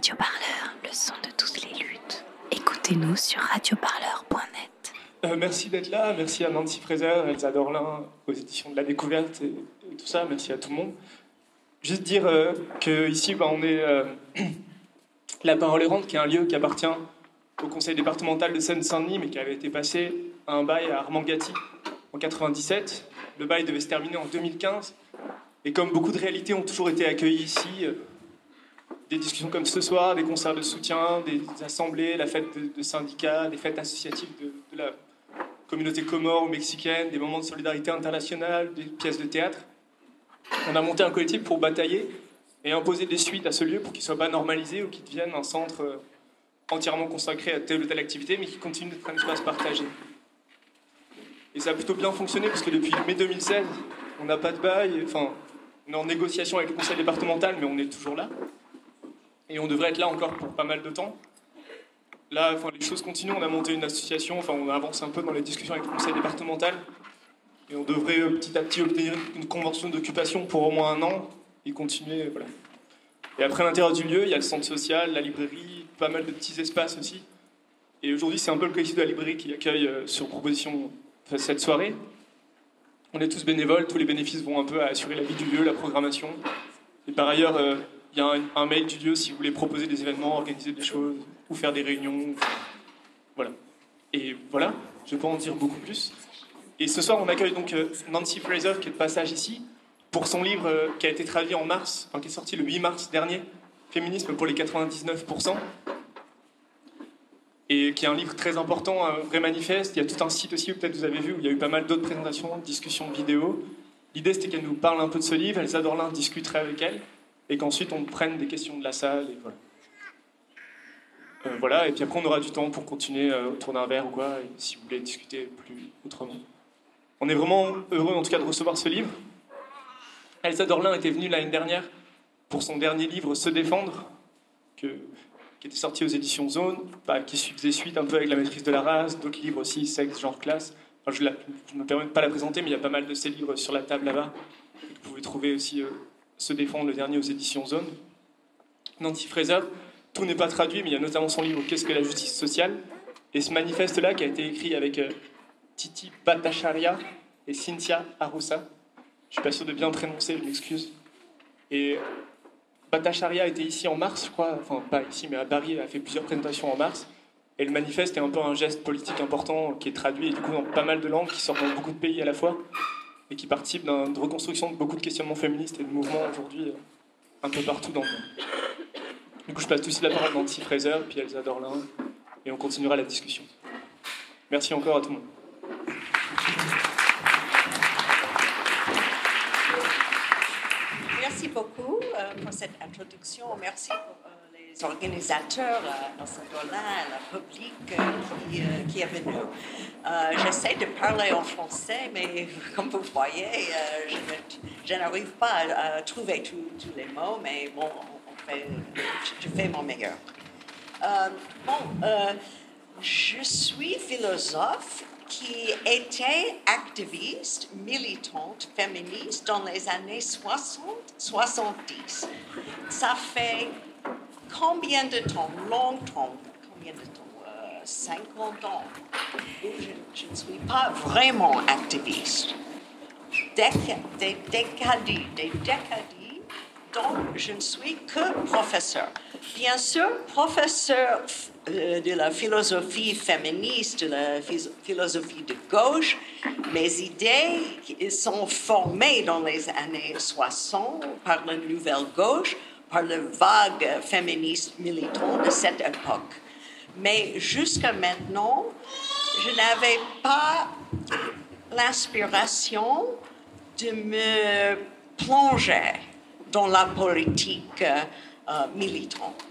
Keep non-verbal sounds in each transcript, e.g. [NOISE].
Radio Parleur, le son de toutes les luttes. Écoutez-nous sur radioparleur.net. Euh, merci d'être là, merci à Nancy Fraser, Elsa Dorlin, aux éditions de la découverte et, tout ça, merci à tout le monde. Juste dire euh, qu'ici, bah, on est euh, [CLEARS THROAT] la Parole Errante, qui est un lieu qui appartient au conseil départemental de Seine-Saint-Denis, mais qui avait été passé à un bail à Armand Gatti en 97. Le bail devait se terminer en 2015. Et comme beaucoup de réalités ont toujours été accueillies ici, euh, des discussions comme ce soir, des concerts de soutien, des assemblées, la fête de, syndicats, des fêtes associatives de, la communauté comore ou mexicaine, des moments de solidarité internationale, des pièces de théâtre. On a monté un collectif pour batailler et imposer des suites à ce lieu pour qu'il ne soit pas normalisé ou qu'il devienne un centre euh, entièrement consacré à telle ou telle activité, mais qui continue d'être un espace partagé. Et ça a plutôt bien fonctionné parce que depuis mai 2016, on n'a pas de bail, enfin, on est en négociation avec le conseil départemental, mais on est toujours là. Et on devrait être là encore pour pas mal de temps. Là, enfin, les choses continuent, on a monté une association, enfin, on avance un peu dans les discussions avec le conseil départemental. Et on devrait euh, petit à petit obtenir une convention d'occupation pour au moins un an et continuer. Voilà. Et après l'intérieur du lieu, il y a le centre social, la librairie, pas mal de petits espaces aussi. Et aujourd'hui, c'est un peu le collectif de la librairie qui accueille euh, sur proposition cette soirée. On est tous bénévoles, tous les bénéfices vont un peu à assurer la vie du lieu, la programmation. Et par ailleurs, euh, il y a un, mail du lieu si vous voulez proposer des événements, organiser des choses, ou faire des réunions. Voilà. Et voilà, je ne vais en dire beaucoup plus. Et ce soir, on accueille donc euh, Nancy Fraser, qui est de passage ici, pour son livre euh, qui a été traduit en mars, enfin, qui est sorti le 8 mars dernier, Féminisme pour les 99%, et qui est un livre très important, un vrai manifeste. Il y a tout un site aussi, peut-être vous avez vu, où il y a eu pas mal d'autres présentations, discussions vidéo. L'idée, c'était qu'elle nous parle un peu de ce livre, Elsa Dorlin discuterait avec elle, et qu'ensuite on prenne des questions de la salle, et. Euh, voilà, et puis après on aura du temps pour continuer euh, autour d'un verre ou quoi, si vous voulez discuter plus autrement. On est vraiment heureux en tout cas de recevoir ce livre. Elsa Dorlin était venue l'année dernière pour son dernier livre Se défendre, que, qui était sorti aux éditions Zone, bah, qui faisait suite un peu avec la maîtrise de la race, d'autres livres aussi, sexe, genre, classe. je ne me permets de pas la présenter, mais il y a pas mal de ces livres sur la table là-bas. Vous pouvez trouver aussi euh, Se défendre, le dernier aux éditions Zone. Nancy Fraser, tout n'est pas traduit, mais il y a notamment son livre Qu'est-ce que la justice sociale? Et ce manifeste-là qui a été écrit avec euh, Titi Bhattacharya et Cynthia Arusa. Je suis pas sûr de bien prononcer, je m'excuse. Et Bhattacharya était ici en mars, je crois, enfin pas ici, mais à Paris, elle a fait plusieurs présentations en mars. Et le manifeste est un peu un geste politique important qui est traduit et du coup dans pas mal de langues, qui sort dans beaucoup de pays à la fois et qui participe d'une reconstruction de beaucoup de questionnements féministes et de mouvements aujourd'hui euh, un peu partout dans le monde. Du coup, je passe tout de suite la parole à Nancy Fraser, puis Elsa Dorlin, et on continuera la discussion. Merci encore à tout le monde. Merci beaucoup euh, pour cette introduction. Merci pour euh, les organisateurs, euh, la public qui, est venu. J'essaie de parler en français, mais [LAUGHS] comme vous voyez, je, n'arrive pas à, trouver tous les mots, mais bon, je, fais mon meilleur. bon, je suis philosophe qui était activiste, militante, féministe dans les années 60, 70. Ça fait combien de temps Longtemps. Combien de temps 50 euh, ans? Je, ne suis pas vraiment activiste. des décadis, des décadis donc je ne suis que professeur. Bien sûr, professeur euh, de la philosophie féministe, de la philosophie de gauche. Mes idées sont formées dans les années 60 par la nouvelle gauche, par la vague féministe militante de cette époque. Mais jusqu'à maintenant, je n'avais pas l'inspiration de me plonger dans la politique euh, militante.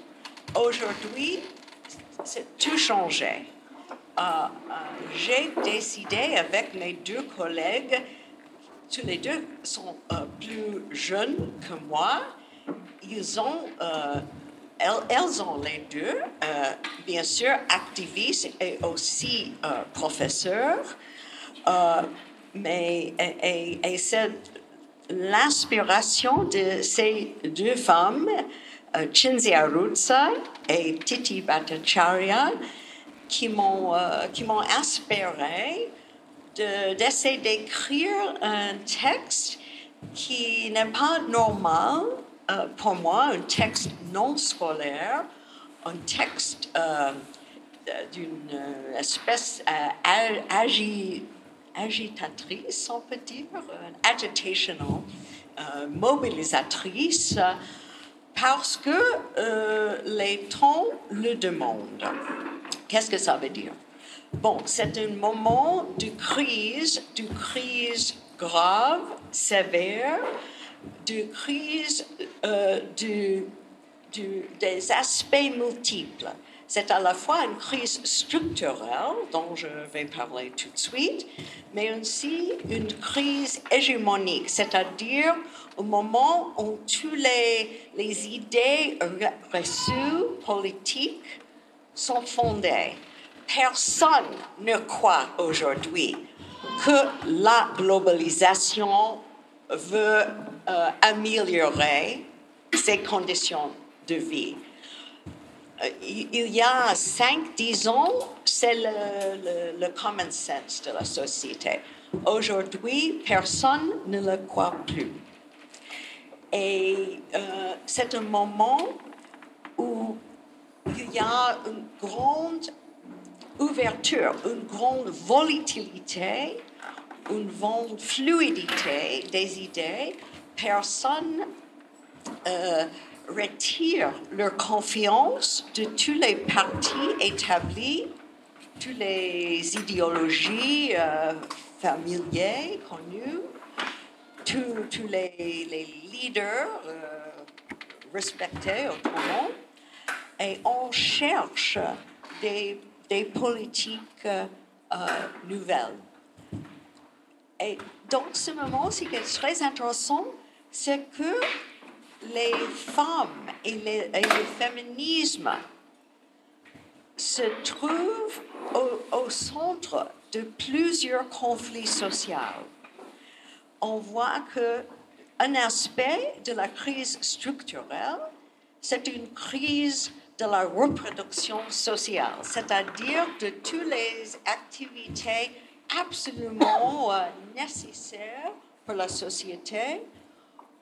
Aujourd'hui, c'est tout changé. Euh, euh, j'ai décidé avec mes deux collègues, tous les deux sont plus jeunes que moi, ils ont, elles, ont les deux, bien sûr, activistes et aussi professeurs. mais et, cette l'inspiration de ces deux femmes euh, Cinzia Ruzza et Titi Bhattacharya qui m'ont euh, inspiré de- d'essayer d'écrire un texte qui n'est pas normal euh, pour moi, un texte non scolaire, un texte euh, d'une euh, espèce agi- agitatrice, on peut dire, agitational, mobilisatrice, parce que les temps le demandent. Qu'est-ce que ça veut dire? Bon, c'est un moment de crise, de crise grave, sévère, de crise euh, des aspects multiples. C'est à la fois une crise structurelle, dont je vais parler tout de suite, mais aussi une crise hégémonique, c'est-à-dire au moment où toutes les, les idées re- reçues politiques sont fondées. Personne ne croit aujourd'hui que la globalisation veut euh, améliorer ses conditions de vie. Euh, il y a 5-10 ans, c'est le common sense de la société. Aujourd'hui, personne ne le croit plus. Et euh, c'est un moment où il y a une grande ouverture, une grande volatilité, une grande fluidité des idées. Personne euh, retire leur confiance de tous les partis établis, toutes les idéologies euh, familières connues, tous, les, leaders euh, respectés autrement, et on cherche des, politiques euh, nouvelles. Et dans ce moment, ce qui est très intéressant, c'est que les femmes et, les- et le féminisme se trouvent au, au centre de plusieurs conflits sociaux. On voit que un aspect de la crise structurelle, c'est une crise de la reproduction sociale, c'est-à-dire de toutes les activités absolument euh, nécessaires pour la société,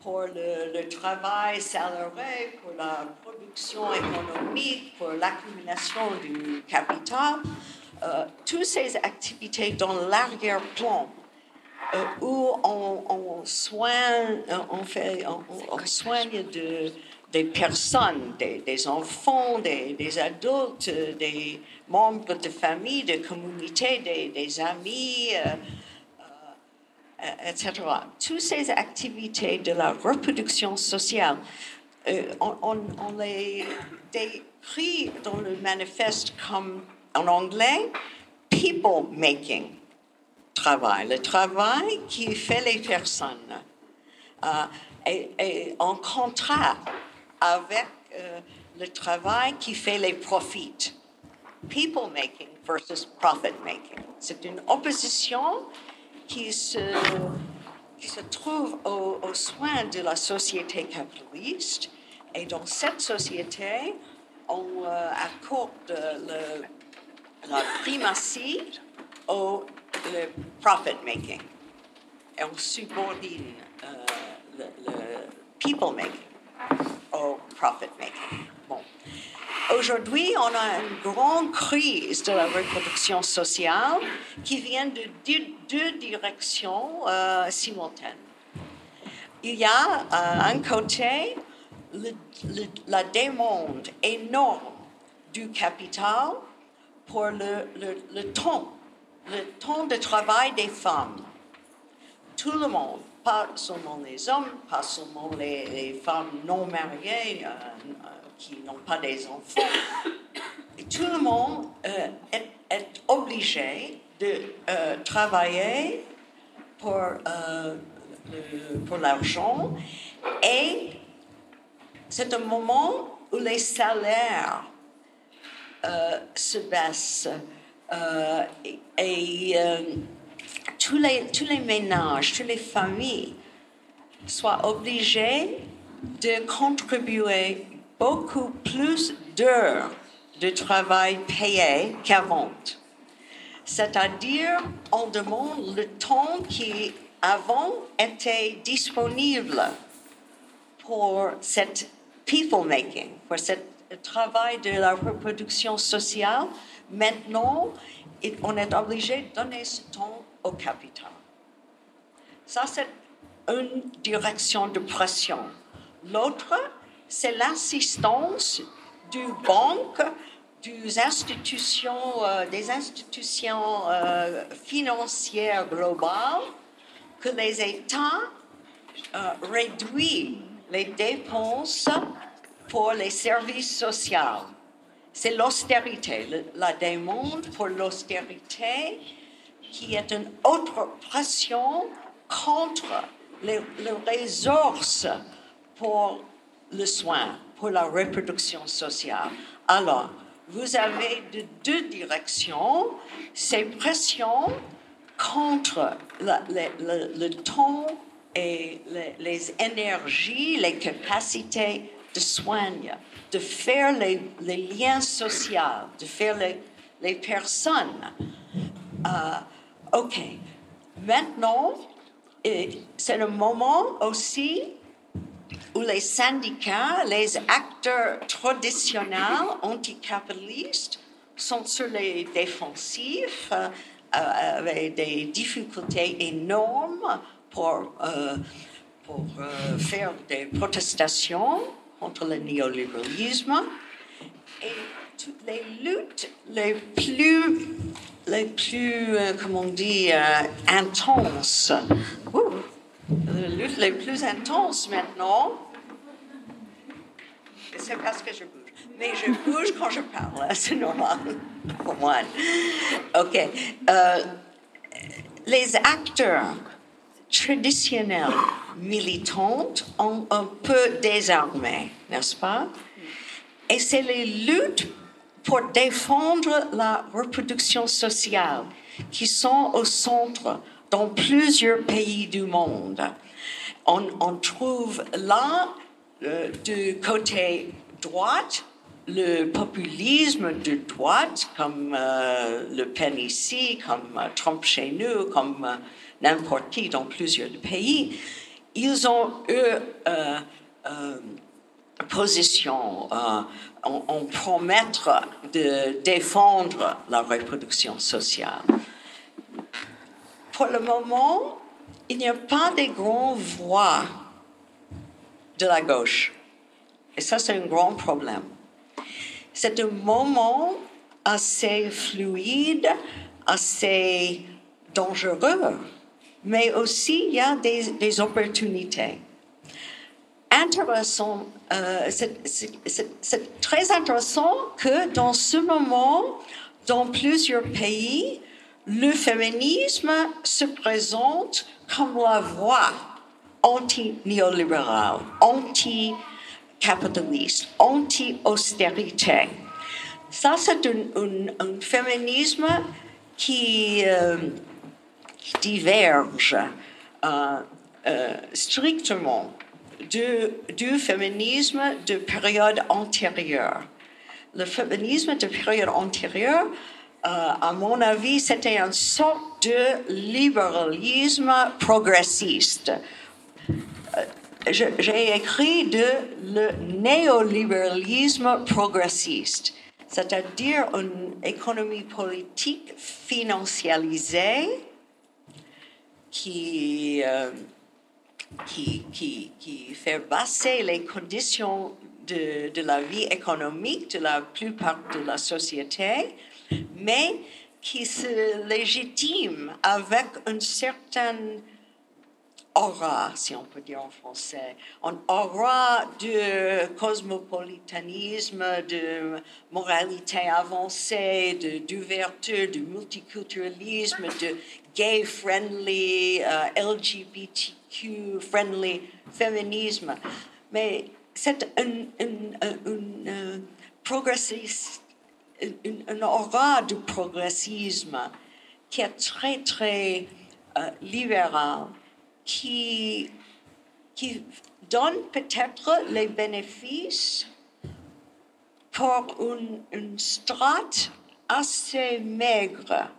pour le, le travail salarié, pour la production économique, pour l'accumulation du capital, euh, toutes ces activités dans l'arrière-plan euh, où on, on soigne, on fait, on soigne de, des personnes, des, des enfants, des, des adultes, des membres de famille, de communauté, des, des amis, euh, euh, etc. Toutes ces activités de la reproduction sociale, euh, on, les décrit dans le manifeste comme, en anglais, people making travail, le travail qui fait les personnes, est, est en contrat avec euh, le travail qui fait les profits. People making versus profit making. C'est une opposition qui se, trouve au, au soin de la société capitaliste. Et dans cette société, on euh, accorde la primatie au profit making. Et on subordine euh, le people making au profit making. Bon. Aujourd'hui, on a une grande crise de la reproduction sociale qui vient de deux, directions euh, simultanées. Il y a à un côté la demande énorme du capital pour le temps, le temps de travail des femmes. Tout le monde, pas seulement les hommes, pas seulement les, femmes non mariées euh, euh, qui n'ont pas des enfants. Et tout le monde euh, est, obligé de travailler pour, l'argent et c'est un moment où les salaires se baissent et, tous, les, ménages, toutes les familles soient obligés de contribuer beaucoup plus d'heures de travail payé qu'avant. C'est-à-dire, on demande le temps qui avant était disponible pour cette people making, pour ce travail de la reproduction sociale. Maintenant, on est obligé de donner ce temps capital. Ça, c'est une direction de pression. L'autre, c'est l'assistance du banque, des institutions, euh, euh, financières globales que les États euh, réduisent les dépenses pour les services sociaux. C'est l'austérité, la demande pour l'austérité qui est une autre pression contre les, ressources pour le soin, pour la reproduction sociale. Alors, vous avez de deux directions ces pressions contre le, temps et les, énergies, les capacités de soin, de faire les, liens sociaux, de faire les, personnes. Euh, OK. Maintenant, c'est le moment aussi où les syndicats, les acteurs traditionnels anticapitalistes sont sur les défensifs, euh, avec des difficultés énormes pour, euh, pour euh, faire des protestations contre le néolibéralisme. Les luttes les plus, les plus comment on dit, intenses, les luttes les plus intenses maintenant, c'est parce que je bouge. Mais je bouge quand je parle, c'est normal [LAUGHS] pour moi. OK. Euh, les acteurs traditionnels militants ont un peu désarmé, n'est-ce pas? Et c'est les luttes pour défendre la reproduction sociale qui sont au centre dans plusieurs pays du monde. On, trouve là, euh, du côté droite, le populisme de droite, comme euh, Le Pen ici, comme euh, Trump chez nous, comme n'importe qui dans plusieurs pays, ils ont eu position en promettre de défendre la reproduction sociale pour le moment, il n'y a pas de grandes voix de la gauche. Et ça, c'est un grand problème. C'est un moment assez fluide, assez dangereux, mais aussi il y a des, opportunités. Intéressant, euh, c'est très intéressant que dans ce moment, dans plusieurs pays, le féminisme se présente comme la voie anti-néolibérale, anti-capitaliste, anti-austérité. Ça, c'est un, féminisme qui, euh, diverge euh, euh, du féminisme de période antérieure. Le féminisme de période antérieure euh, à mon avis, c'était une sorte de libéralisme progressiste. Euh, j'ai écrit de le néolibéralisme progressiste, c'est-à-dire une économie politique financialisée qui, euh, qui, qui, qui, fait baisser les conditions de, de, la vie économique de la plupart de la société mais qui se légitime avec une certaine aura, si on peut dire en français, une aura de cosmopolitanisme, de moralité avancée, d'ouverture, de, multiculturalisme, de gay-friendly, euh, LGBTQ-friendly féminisme. Mais c'est un, un, progressiste une, aura du progressisme qui est très, très euh, libéral, qui, qui donne peut-être les bénéfices pour une, une strate assez maigre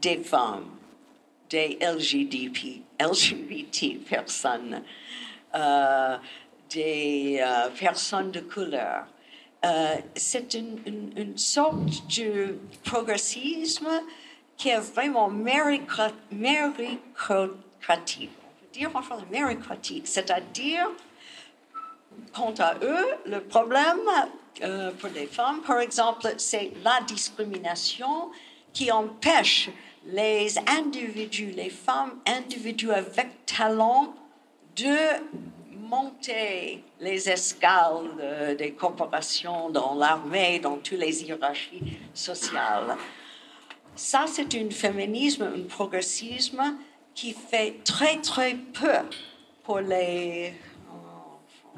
des femmes, des LGBT, LGBT personnes, euh, des euh, personnes de couleur. Euh, c'est une, une, une sorte de progressisme qui est vraiment méricra- méritocratique. On peut dire enfin méritocratique, c'est-à-dire quant à eux, le problème pour les femmes, par exemple, c'est la discrimination qui empêche les individus, les femmes individus avec talent de monter les escales de- des corporations dans l'armée, dans toutes les hiérarchies sociales. Ça, c'est un féminisme, un progressisme qui fait très, très peu pour les.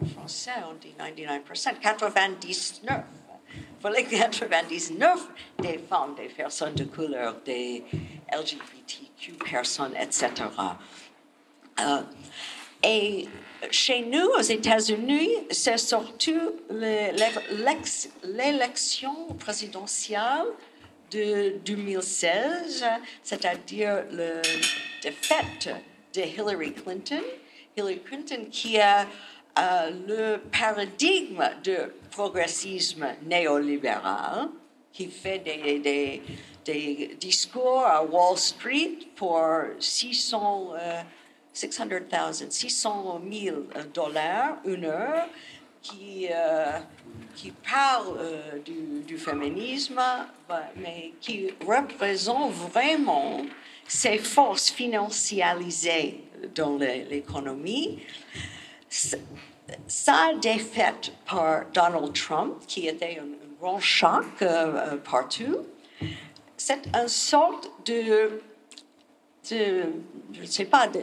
En français, on dit 99%, 99. Pour les 99 des femmes, des personnes de couleur, des LGBTQ personnes, etc. Euh, et chez nous, aux États-Unis, c'est surtout l'élection présidentielle de 2016, c'est-à-dire la défaite de Hillary Clinton. Hillary Clinton qui a euh, le paradigme de progressisme néolibéral, qui fait des, discours à Wall Street pour 600, euh, 600 000, 600 000 dollars une heure, qui, euh, parle euh, du, du féminisme, bah, mais qui représente vraiment ces forces financiarisées dans l'économie. Sa défaite par Donald Trump, qui était un, grand choc euh, euh, partout, c'est une sorte de, je ne sais pas, de,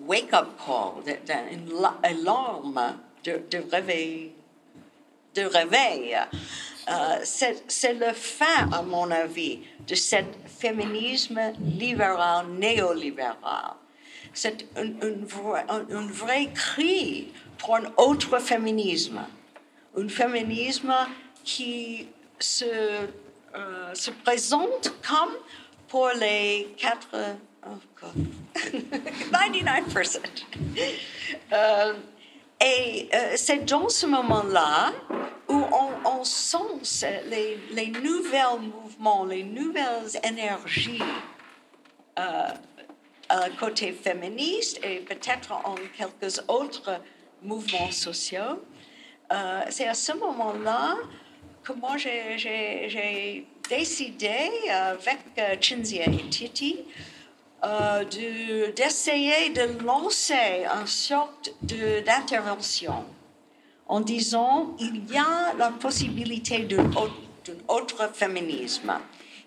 wake-up call, de- de- une la- alarme de, réveil. De réveil. Euh, c'est le fin, à mon avis, de ce féminisme libéral, néolibéral. C'est un, vrai, cri pour un autre féminisme. Un féminisme qui se, euh, se présente comme pour les quatre... Oh God. [LAUGHS] 99%. Euh, et euh, c'est dans ce moment-là où on, sent les, les nouveaux mouvements, les nouvelles énergies euh, côté féministe et peut-être en quelques autres mouvements sociaux. Euh, c'est à ce moment-là que moi j'ai- décidé euh, avec euh, Chinzia et Titi euh, de- d'essayer de, lancer une sorte d'intervention en disant il y a la possibilité d'un autre féminisme.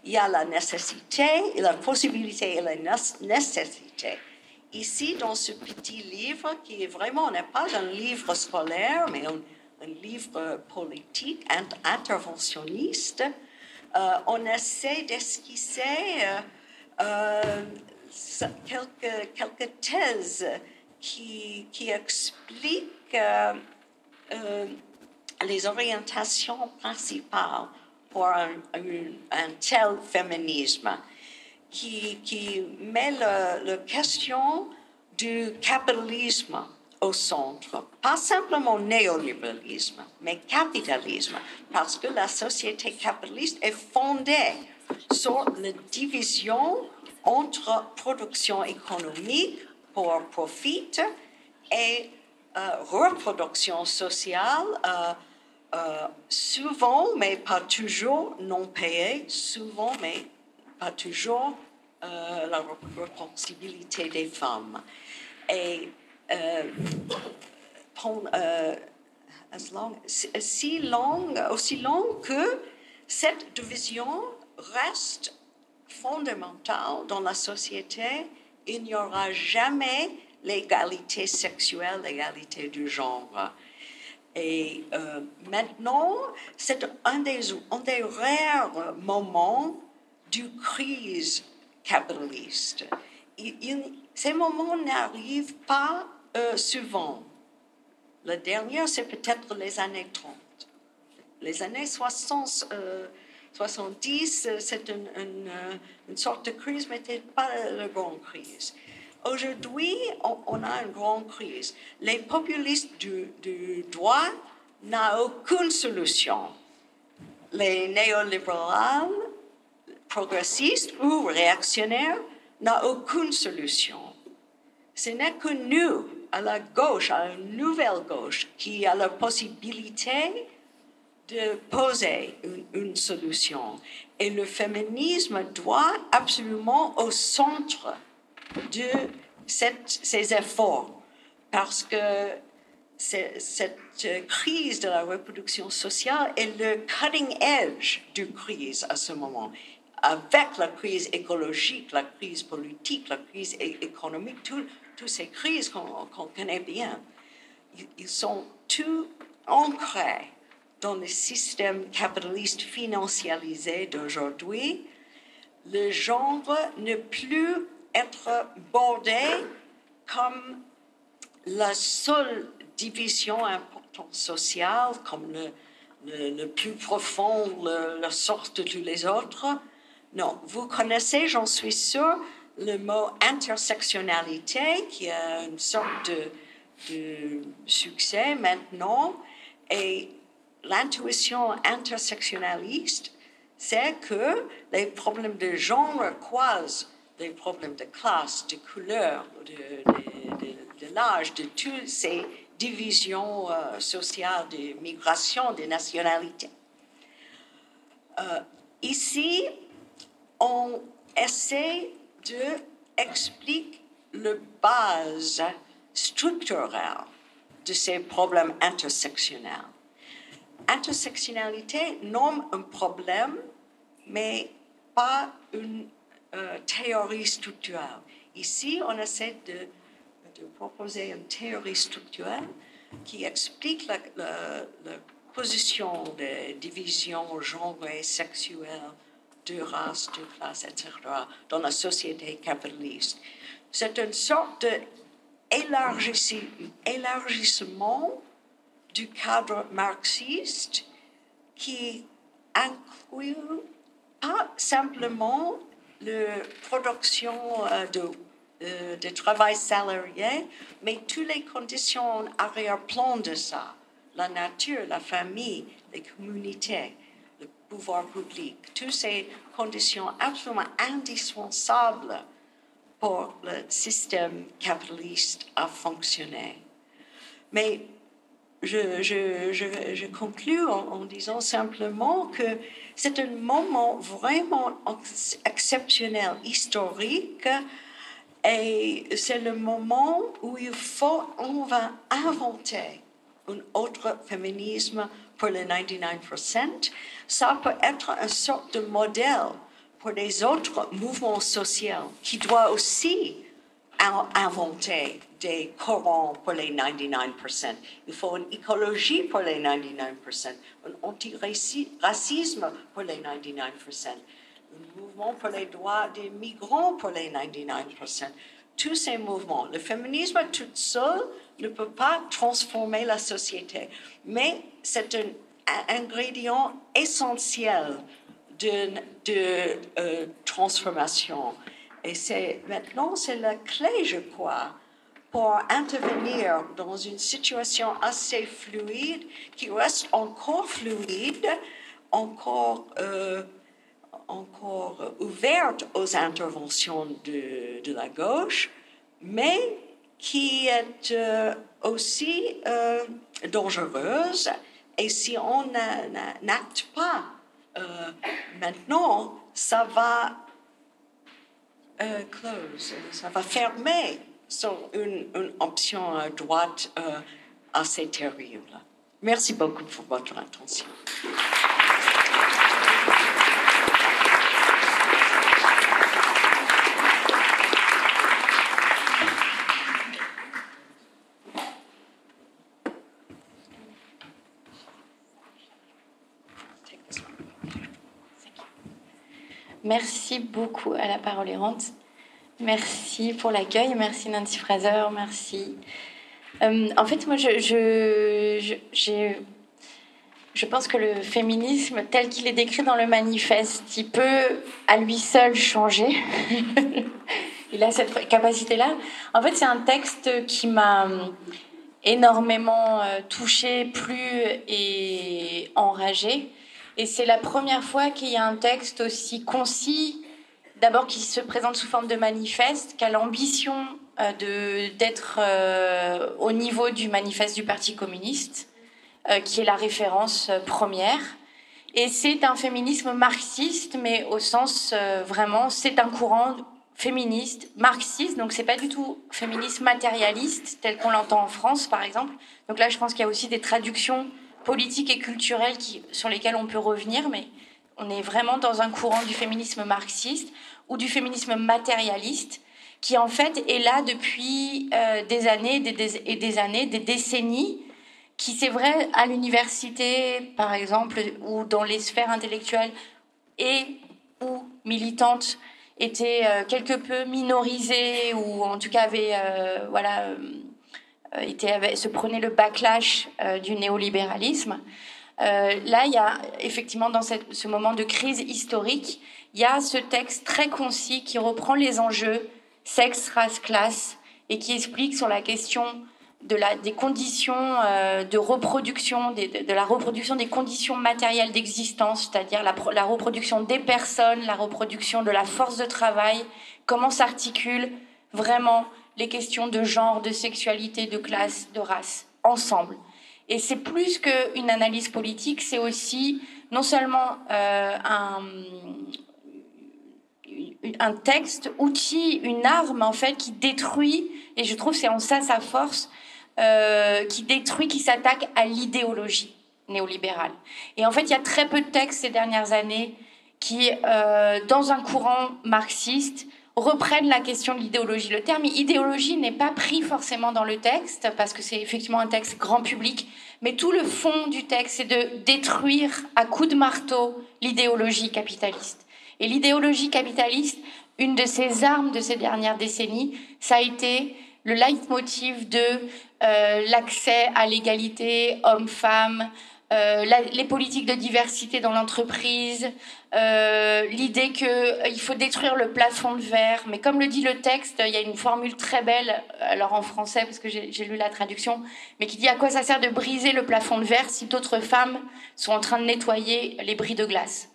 Il y a la nécessité la possibilité et la nécessité. Ici, dans ce petit livre, qui est vraiment n'est pas un livre scolaire, mais un, livre politique, int- interventionniste, euh, on essaie d'esquisser euh, euh, quelques, quelques thèses qui, qui expliquent les orientations principales pour un, tel féminisme qui, met le question du capitalisme au centre. Pas simplement néolibéralisme, mais capitalisme, parce que la société capitaliste est fondée sur la division entre production économique pour profit et euh, reproduction sociale, euh, euh, souvent, mais pas toujours, non payée, souvent, mais pas toujours, euh, la responsabilité des femmes. Et euh, si long, aussi long que cette division reste fondamentale dans la société, il n'y aura jamais l'égalité sexuelle, l'égalité du genre. Et euh, maintenant, c'est un des, rares moments du crise capitaliste. Ces moments n'arrivent pas euh, souvent. Le dernier, c'est peut-être les années 30. les années 60, 70, c'est une, sorte de crise, mais pas la grande crise. Aujourd'hui, on, a une grande crise. Les populistes du, droit n'ont aucune solution. Les néolibéraux, progressistes ou réactionnaires n'ont aucune solution. Ce n'est que nous, à la gauche, à la nouvelle gauche, qui a la possibilité de poser une, solution. Et le féminisme doit absolument au centre de ces efforts, parce que cette crise de la reproduction sociale est le cutting edge du crise à ce moment. Avec la crise écologique, la crise politique, la crise économique, toutes ces crises qu'on connaît bien, ils sont tous ancrés dans le système capitaliste financiarisé d'aujourd'hui, le genre ne plus être bordé comme la seule division importante sociale, comme le, plus profond, la sorte de tous les autres. Non, vous connaissez, j'en suis sûre, le mot intersectionnalité, qui a une sorte de succès maintenant. Et l'intuition intersectionnaliste, c'est que les problèmes de genre croisent les problèmes de classe, de couleur, de, l'âge, de toutes ces divisions euh, sociales, de migration, de nationalités. Euh, ici, on essaie d'expliquer le base structurelle de ces problèmes intersectionnels intersectionnalité nomme un problème, mais pas une euh, théorie structurelle. Ici, on essaie de, proposer une théorie structurelle qui explique la, position des divisions genre et sexuelles, de race, de classe, etc., dans la société capitaliste. C'est une sorte d'élargissement du cadre marxiste qui inclut pas simplement la production euh, de, euh, de, travail salarié, mais toutes les conditions arrière-plan de ça, la nature, la famille, les communautés, le pouvoir public, toutes ces conditions absolument indispensables pour le système capitaliste à fonctionner. Mais je, je, je, conclue en, disant simplement que c'est un moment vraiment exceptionnel, historique, et c'est le moment où il faut, on va inventer un autre féminisme pour les 99%. Ça peut être une sorte de modèle pour les autres mouvements sociaux qui doivent aussi inventer des courants pour les 99%. Il faut une écologie pour les 99%, un anti-racisme pour les 99%, un mouvement pour les droits des migrants pour les 99%. Tous ces mouvements. Le féminisme tout seul ne peut pas transformer la société, mais c'est un ingrédient essentiel euh, transformation. Et c'est maintenant, c'est la clé, je crois, pour intervenir dans une situation assez fluide, qui reste encore fluide, encore, euh, encore ouverte aux interventions de, de, la gauche, mais qui est euh, aussi euh, dangereuse. Et si on n'acte pas maintenant, ça va close, ça va fermer sur une, une option à droite euh, assez terrible. Merci beaucoup pour votre attention. Merci beaucoup à la parole errante. Merci pour l'accueil. Merci Nancy Fraser. Merci. Euh, en fait, moi, je, je, je pense que le féminisme, tel qu'il est décrit dans le manifeste, il peut à lui seul changer. [LAUGHS] il a cette capacité-là. En fait, c'est un texte qui m'a énormément euh, touchée, plu et enragée. Et c'est la première fois qu'il y a un texte aussi concis, d'abord qui se présente sous forme de manifeste, qui a l'ambition euh, d'être euh, au niveau du manifeste du Parti communiste, euh, qui est la référence première. Et c'est un féminisme marxiste, mais au sens vraiment, c'est un courant féministe, marxiste, donc c'est pas du tout féminisme matérialiste tel qu'on l'entend en France par exemple. Donc là je pense qu'il y a aussi des traductions politiques et culturelles sur lesquelles on peut revenir, mais on est vraiment dans un courant du féminisme marxiste ou du féminisme matérialiste qui en fait est là depuis euh, des années des, et des années, des décennies, qui c'est vrai à l'université par exemple ou dans les sphères intellectuelles et ou militantes étaient euh, quelque peu minorisées ou en tout cas avaient euh, voilà était, se prenait le backlash du néolibéralisme. là, il y a effectivement dans ce moment de crise historique, il y a ce texte très concis qui reprend les enjeux sexe, race, classe, et qui explique sur la question de la, des conditions euh, de reproduction, de, la reproduction des conditions matérielles d'existence, c'est-à-dire la, la, reproduction des personnes, la reproduction de la force de travail, comment s'articulent vraiment les questions de genre, de sexualité, de classe, de race, ensemble. Et c'est plus qu'une analyse politique, c'est aussi non seulement euh, un, un texte, outil, une arme en fait qui détruit, et je trouve c'est en ça sa force, euh, qui détruit, qui s'attaque à l'idéologie néolibérale. Et en fait, il y a très peu de textes ces dernières années qui, euh, dans un courant marxiste, reprennent la question de l'idéologie. Le terme idéologie n'est pas pris forcément dans le texte, parce que c'est effectivement un texte grand public, mais tout le fond du texte, c'est de détruire à coups de marteau l'idéologie capitaliste. Et l'idéologie capitaliste, une de ses armes de ces dernières décennies, ça a été le leitmotiv de euh, l'accès à l'égalité homme-femme, euh, les politiques de diversité dans l'entreprise, euh, l'idée qu'il faut détruire le plafond de verre. Mais comme le dit le texte, il y a une formule très belle, alors en français, parce que j'ai lu la traduction, mais qui dit à quoi ça sert de briser le plafond de verre si d'autres femmes sont en train de nettoyer les bris de glace?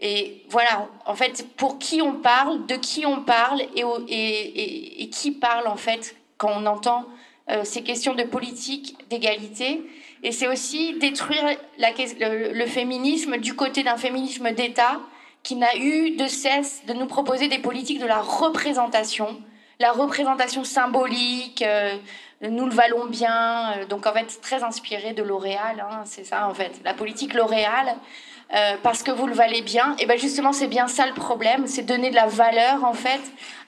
Et voilà, en fait, pour qui on parle, de qui on parle et, qui parle, en fait, quand on entend euh, ces questions de politique, d'égalité. Et c'est aussi détruire le, féminisme du côté d'un féminisme d'État qui n'a eu de cesse de nous proposer des politiques de la représentation, la représentation symbolique. Euh, nous le valons bien, euh, donc en fait très inspiré de L'Oréal, hein, c'est ça en fait, la politique L'Oréal, euh, parce que vous le valez bien. Et bien justement, c'est bien ça le problème, c'est donner de la valeur en fait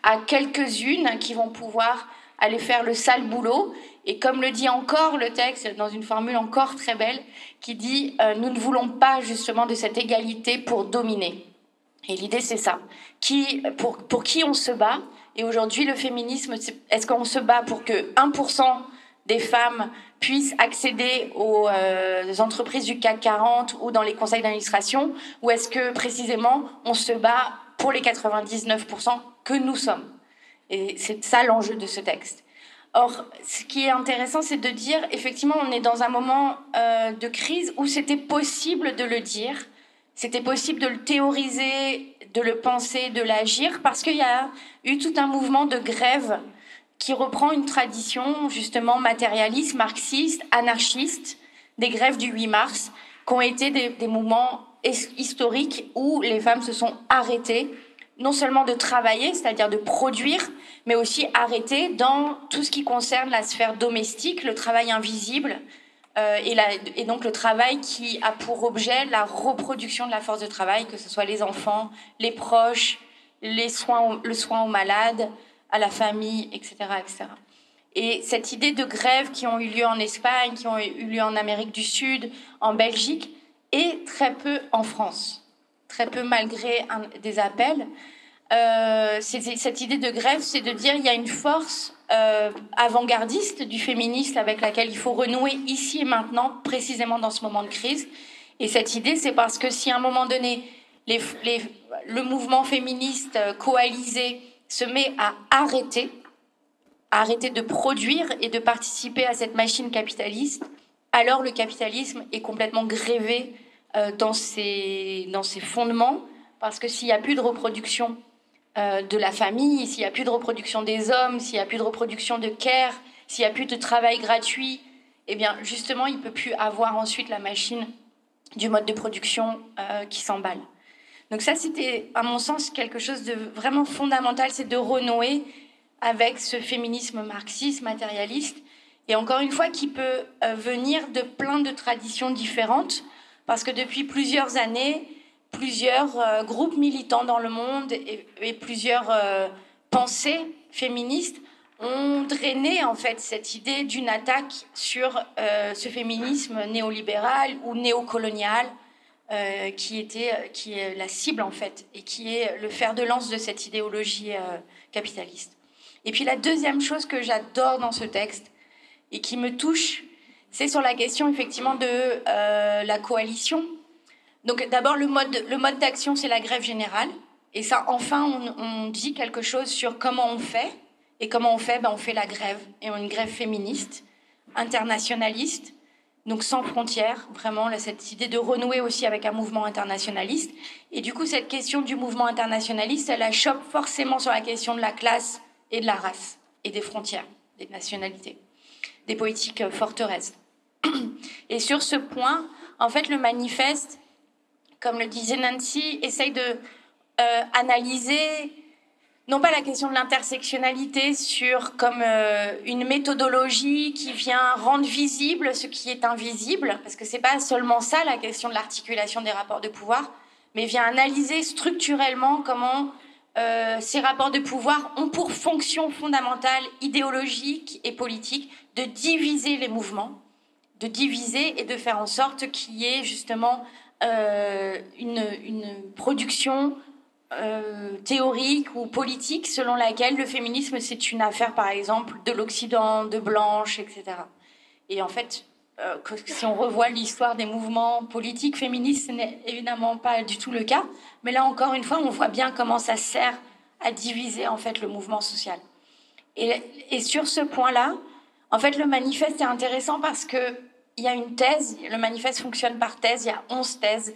à quelques-unes qui vont pouvoir aller faire le sale boulot. Et comme le dit encore le texte, dans une formule encore très belle, qui dit euh, nous ne voulons pas justement de cette égalité pour dominer. Et l'idée, c'est ça. Qui, pour, pour qui on se bat? Et aujourd'hui, le féminisme, est-ce qu'on se bat pour que 1% des femmes puissent accéder aux euh, entreprises du CAC 40 ou dans les conseils d'administration Ou est-ce que précisément on se bat pour les 99% que nous sommes? Et c'est ça l'enjeu de ce texte. Or, ce qui est intéressant, c'est de dire, effectivement, on est dans un moment euh, de crise où c'était possible de le dire, c'était possible de le théoriser, de le penser, de l'agir, parce qu'il y a eu tout un mouvement de grève qui reprend une tradition justement matérialiste, marxiste, anarchiste des grèves du 8 mars, qui ont été des, des mouvements historiques où les femmes se sont arrêtées, non seulement de travailler, c'est-à-dire de produire, mais aussi arrêtées dans tout ce qui concerne la sphère domestique, le travail invisible, euh, et, la, et, donc le travail qui a pour objet la reproduction de la force de travail, que ce soit les enfants, les proches, les soins, le soin aux malades, à la famille, etc., etc. Et cette idée de grève qui ont eu lieu en Espagne, qui ont eu lieu en Amérique du Sud, en Belgique, et très peu en France, très peu malgré des appels. Euh, cette idée de grève, c'est de dire il y a une force euh, avant-gardiste du féminisme avec laquelle il faut renouer ici et maintenant, précisément dans ce moment de crise. Et cette idée, c'est parce que si à un moment donné, le mouvement féministe coalisé se met à arrêter, à arrêter de produire et de participer à cette machine capitaliste, alors le capitalisme est complètement grévé euh, dans, ses, dans ses fondements, parce que s'il n'y a plus de reproduction euh, de la famille, s'il n'y a plus de reproduction des hommes, s'il n'y a plus de reproduction de care, s'il n'y a plus de travail gratuit, eh bien justement, il ne peut plus avoir ensuite la machine du mode de production euh, qui s'emballe. Donc ça, c'était, à mon sens, quelque chose de vraiment fondamental, c'est de renouer avec ce féminisme marxiste, matérialiste, et encore une fois, qui peut euh, venir de plein de traditions différentes, parce que depuis plusieurs années, plusieurs euh, groupes militants dans le monde et, plusieurs euh, pensées féministes ont drainé en fait cette idée d'une attaque sur ce féminisme néolibéral ou néocolonial qui était qui est la cible en fait et qui est le fer de lance de cette idéologie capitaliste. Et puis la deuxième chose que j'adore dans ce texte et qui me touche, c'est sur la question effectivement de euh, la coalition. Donc d'abord le mode, le mode d'action, c'est la grève générale. Et ça, enfin, on, dit quelque chose sur comment on fait. Et comment on fait? Ben, On fait la grève. Et une grève féministe, internationaliste, donc sans frontières, vraiment, cette idée de renouer aussi avec un mouvement internationaliste. Et du coup, cette question du mouvement internationaliste, elle chope forcément sur la question de la classe et de la race et des frontières, des nationalités, des politiques forteresses. [CLEARS THROAT] Et sur ce point, en fait, le manifeste, comme le disait Nancy, essaye de euh, analyser non pas la question de l'intersectionnalité sur comme euh, une méthodologie qui vient rendre visible ce qui est invisible, parce que c'est pas seulement ça la question de l'articulation des rapports de pouvoir, mais vient analyser structurellement comment euh, ces rapports de pouvoir ont pour fonction fondamentale, idéologique et politique, de diviser les mouvements, de diviser et de faire en sorte qu'il y ait justement euh, une, production euh, théorique ou politique selon laquelle le féminisme c'est une affaire par exemple de l'Occident, de blanches, etc. Et en fait, euh, si on revoit l'histoire des mouvements politiques féministes, ce n'est évidemment pas du tout le cas. Mais là encore une fois, on voit bien comment ça sert à diviser en fait le mouvement social. Et, sur ce point-là, en fait, le manifeste est intéressant parce que il y a une thèse. Le manifeste fonctionne par thèse. Il y a 11 thèses.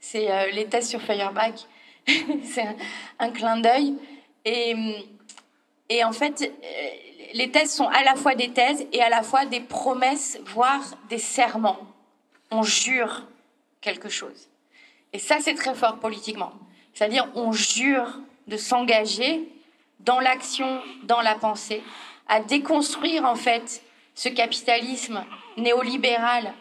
C'est euh, les thèses sur Feuerbach. [LAUGHS] C'est un, clin d'œil. Et, et en fait, euh, les thèses sont à la fois des thèses et à la fois des promesses, voire des serments. On jure quelque chose. Et ça, c'est très fort politiquement. C'est-à-dire, on jure de s'engager dans l'action, dans la pensée, à déconstruire en fait ce capitalisme néolibéral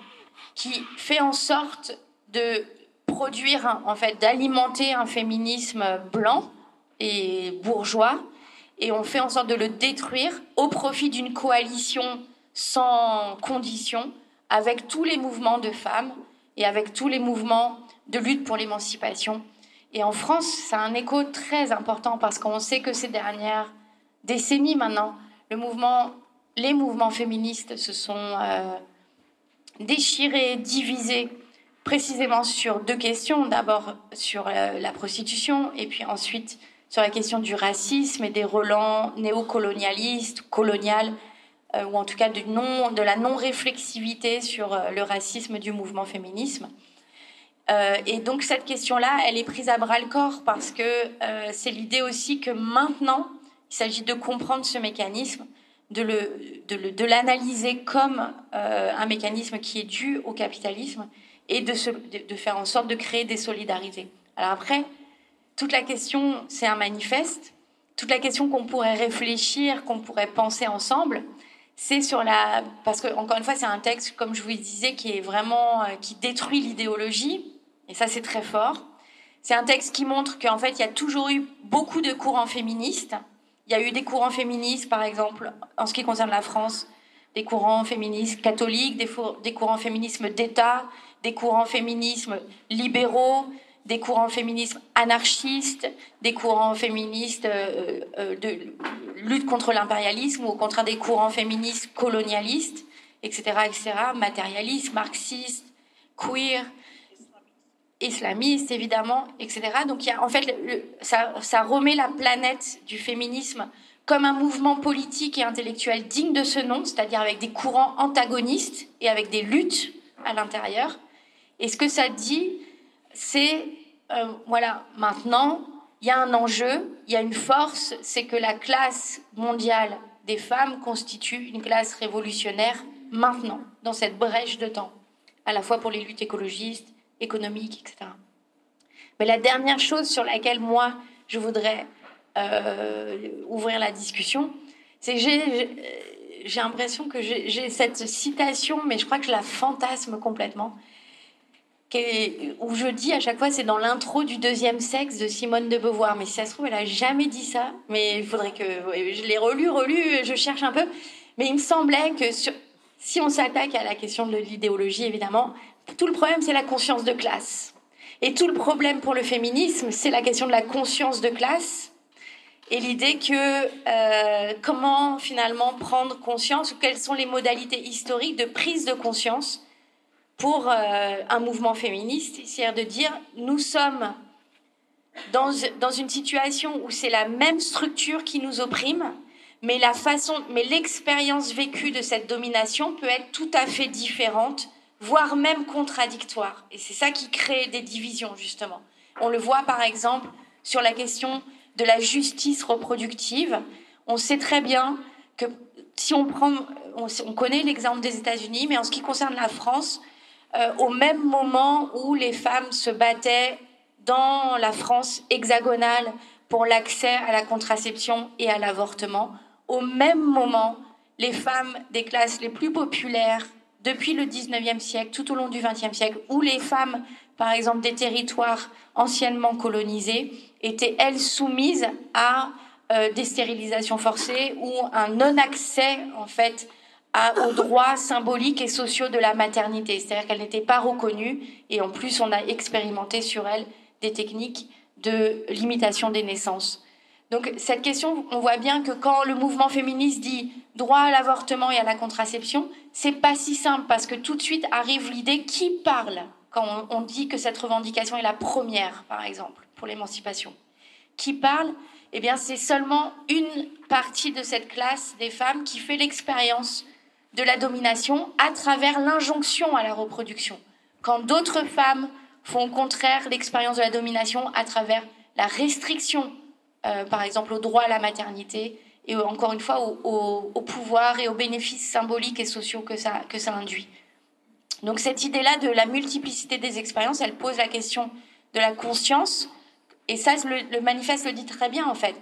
qui fait en sorte de produire, en fait, d'alimenter un féminisme blanc et bourgeois et on fait en sorte de le détruire au profit d'une coalition sans condition avec tous les mouvements de femmes et avec tous les mouvements de lutte pour l'émancipation. Et en France, ça a un écho très important parce qu'on sait que ces dernières décennies maintenant, le mouvement, les mouvements féministes se sont euh, déchirés, divisés précisément sur deux questions. D'abord sur euh, la prostitution et puis ensuite sur la question du racisme et des relents néocolonialistes, coloniales, euh, ou en tout cas du non, de la non-réflexivité sur euh, le racisme du mouvement féminisme. Et donc cette question-là, elle est prise à bras le corps parce que c'est l'idée aussi que maintenant, il s'agit de comprendre ce mécanisme, de, le, de, l'analyser comme un mécanisme qui est dû au capitalisme et de, faire en sorte de créer des solidarités. Alors après, toute la question, c'est un manifeste. Toute la question qu'on pourrait réfléchir, qu'on pourrait penser ensemble, c'est sur la. Parce que, encore une fois, c'est un texte, comme je vous le disais, qui est vraiment. Euh, qui détruit l'idéologie. Et ça, c'est très fort. C'est un texte qui montre qu'en fait, il y a toujours eu beaucoup de courants féministes. Il y a eu des courants féministes, par exemple, en ce qui concerne la France, des courants féministes catholiques, des, des courants féminisme d'État, des courants féminismes libéraux, des courants féministes anarchistes, des courants féministes euh, euh, de lutte contre l'impérialisme ou au contraire des courants féministes colonialistes, etc., etc., matérialistes, marxistes, queer. islamiste, évidemment, etc. Donc, y a, en fait, ça remet la planète du féminisme comme un mouvement politique et intellectuel digne de ce nom, c'est-à-dire avec des courants antagonistes et avec des luttes à l'intérieur. Et ce que ça dit, c'est, euh, voilà, maintenant, il y a un enjeu, il y a une force, c'est que la classe mondiale des femmes constitue une classe révolutionnaire maintenant, dans cette brèche de temps, à la fois pour les luttes écologistes, économiques, etc. Mais la dernière chose sur laquelle moi, je voudrais euh, ouvrir la discussion, c'est que j'ai l'impression que j'ai cette citation, mais je crois que je la fantasme complètement, où je dis à chaque fois, c'est dans l'intro du deuxième sexe de Simone de Beauvoir. Mais si ça se trouve, elle a jamais dit ça. Mais il faudrait que je l'ai relu, relu, je cherche un peu. Mais il me semblait que si on s'attaque à la question de l'idéologie, évidemment, tout le problème, c'est la conscience de classe. Et tout le problème pour le féminisme, c'est la question de la conscience de classe et l'idée que euh, comment finalement prendre conscience ou quelles sont les modalités historiques de prise de conscience pour euh, un mouvement féministe, c'est-à-dire de dire nous sommes dans, dans une situation où c'est la même structure qui nous opprime, mais la façon, mais l'expérience vécue de cette domination peut être tout à fait différente, voire même contradictoire. Et c'est ça qui crée des divisions justement. On le voit par exemple sur la question de la justice reproductive. On sait très bien que si on prend, on, connaît l'exemple des États-Unis, mais en ce qui concerne la France, euh, au même moment où les femmes se battaient dans la France hexagonale pour l'accès à la contraception et à l'avortement, au même moment, les femmes des classes les plus populaires depuis le 19e siècle, tout au long du 20e siècle, où les femmes, par exemple, des territoires anciennement colonisés, étaient, elles, soumises à euh, des stérilisations forcées ou un non-accès, en fait, aux droits symboliques et sociaux de la maternité. C'est-à-dire qu'elles n'étaient pas reconnues et en plus, on a expérimenté sur elles des techniques de limitation des naissances. Donc cette question, on voit bien que quand le mouvement féministe dit droit à l'avortement et à la contraception, c'est pas si simple parce que tout de suite arrive l'idée qui parle quand on, dit que cette revendication est la première, par exemple, pour l'émancipation. Qui parle? Eh bien, c'est seulement une partie de cette classe des femmes qui fait l'expérience de la domination à travers l'injonction à la reproduction. Quand d'autres femmes font au contraire l'expérience de la domination à travers la restriction, euh, par exemple, au droit à la maternité et encore une fois au, pouvoir et aux bénéfices symboliques et sociaux que ça, que ça induit. Donc cette idée-là de la multiplicité des expériences, elle pose la question de la conscience. Et ça, le, manifeste le dit très bien en fait.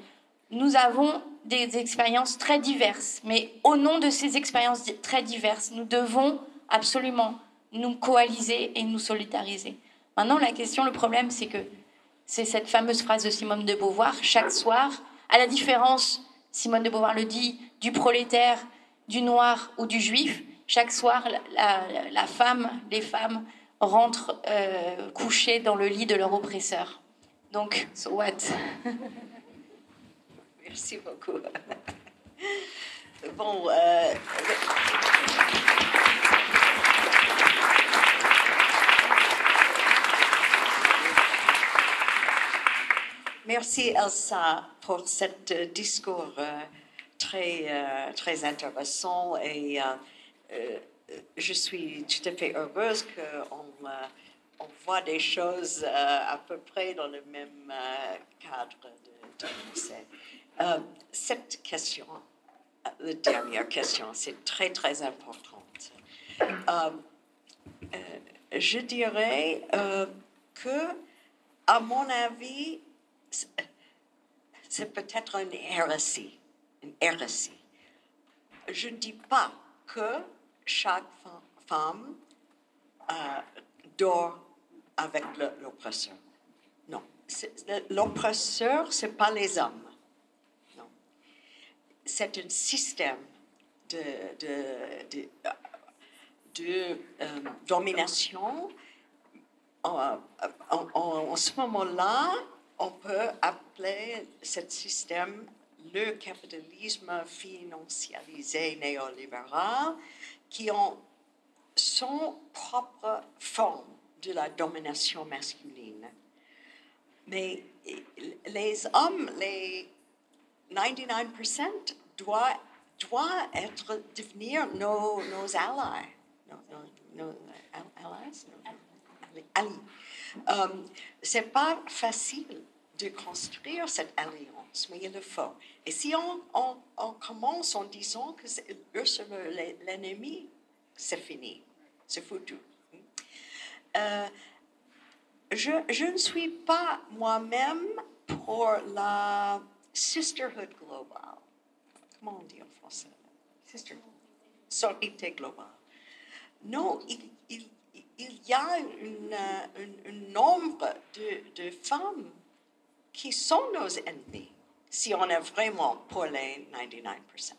Nous avons des expériences très diverses, mais au nom de ces expériences très diverses, nous devons absolument nous coaliser et nous solidariser. Maintenant, la question, le problème, c'est que c'est cette fameuse phrase de Simone de Beauvoir, chaque soir, à la différence, Simone de Beauvoir le dit, du prolétaire, du noir ou du juif, chaque soir, la, femme, les femmes rentrent euh, couchées dans le lit de leur oppresseur. Donc, so what? [LAUGHS] Merci beaucoup. Bon. Euh, Merci Elsa pour ce discours euh, très, très intéressant et euh, je suis tout à fait heureuse qu'on euh, on voit des choses euh, à peu près dans le même cadre de, de cette question, la dernière question, c'est très très importante. je dirais que, à mon avis, c'est peut-être une hérésie, une hérésie. Je ne dis pas que chaque femme euh, dort avec l'oppresseur. Non. L'oppresseur, ce n'est pas les hommes. C'est un système de, de, de, euh, domination. En, en ce moment-là, on peut appeler ce système le capitalisme financialisé néolibéral qui ont son propre forme de la domination masculine. Mais les hommes, les 99% doivent, doivent être, devenir nos, nos alliés. Nos, nos, alliés. Um, c'est pas facile de construire cette alliance, mais il le faut. Et si on, on, on commence en disant que eux sont l'ennemi, c'est fini, c'est foutu. Euh, je, je, ne suis pas moi-même pour la sisterhood globale. Comment on dit en français? Sisterhood. Sororité globale. Non, il, il, il y a un nombre de, femmes qui sont nos ennemis si on est vraiment pour les 99%.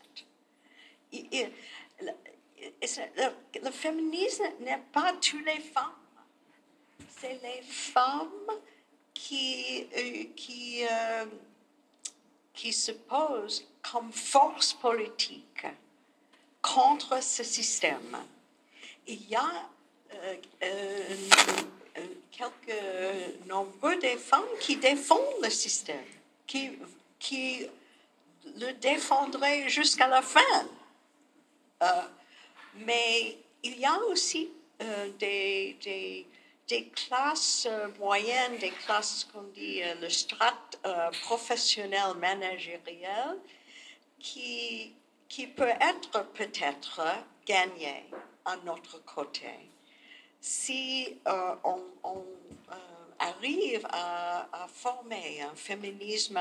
le, féminisme n'est pas toutes les femmes. C'est les femmes qui, euh, qui, euh, qui se posent comme force politique contre ce système. Il y a euh, quelques nombreux des femmes qui défendent le système, qui, qui le défendraient jusqu'à la fin. Euh, mais il y a aussi euh, des, des, classes euh, moyennes, des classes qu'on dit le strat professionnel managériel, qui, qui peut être peut-être gagné à notre côté. Si euh, on, euh, arrive à, former un féminisme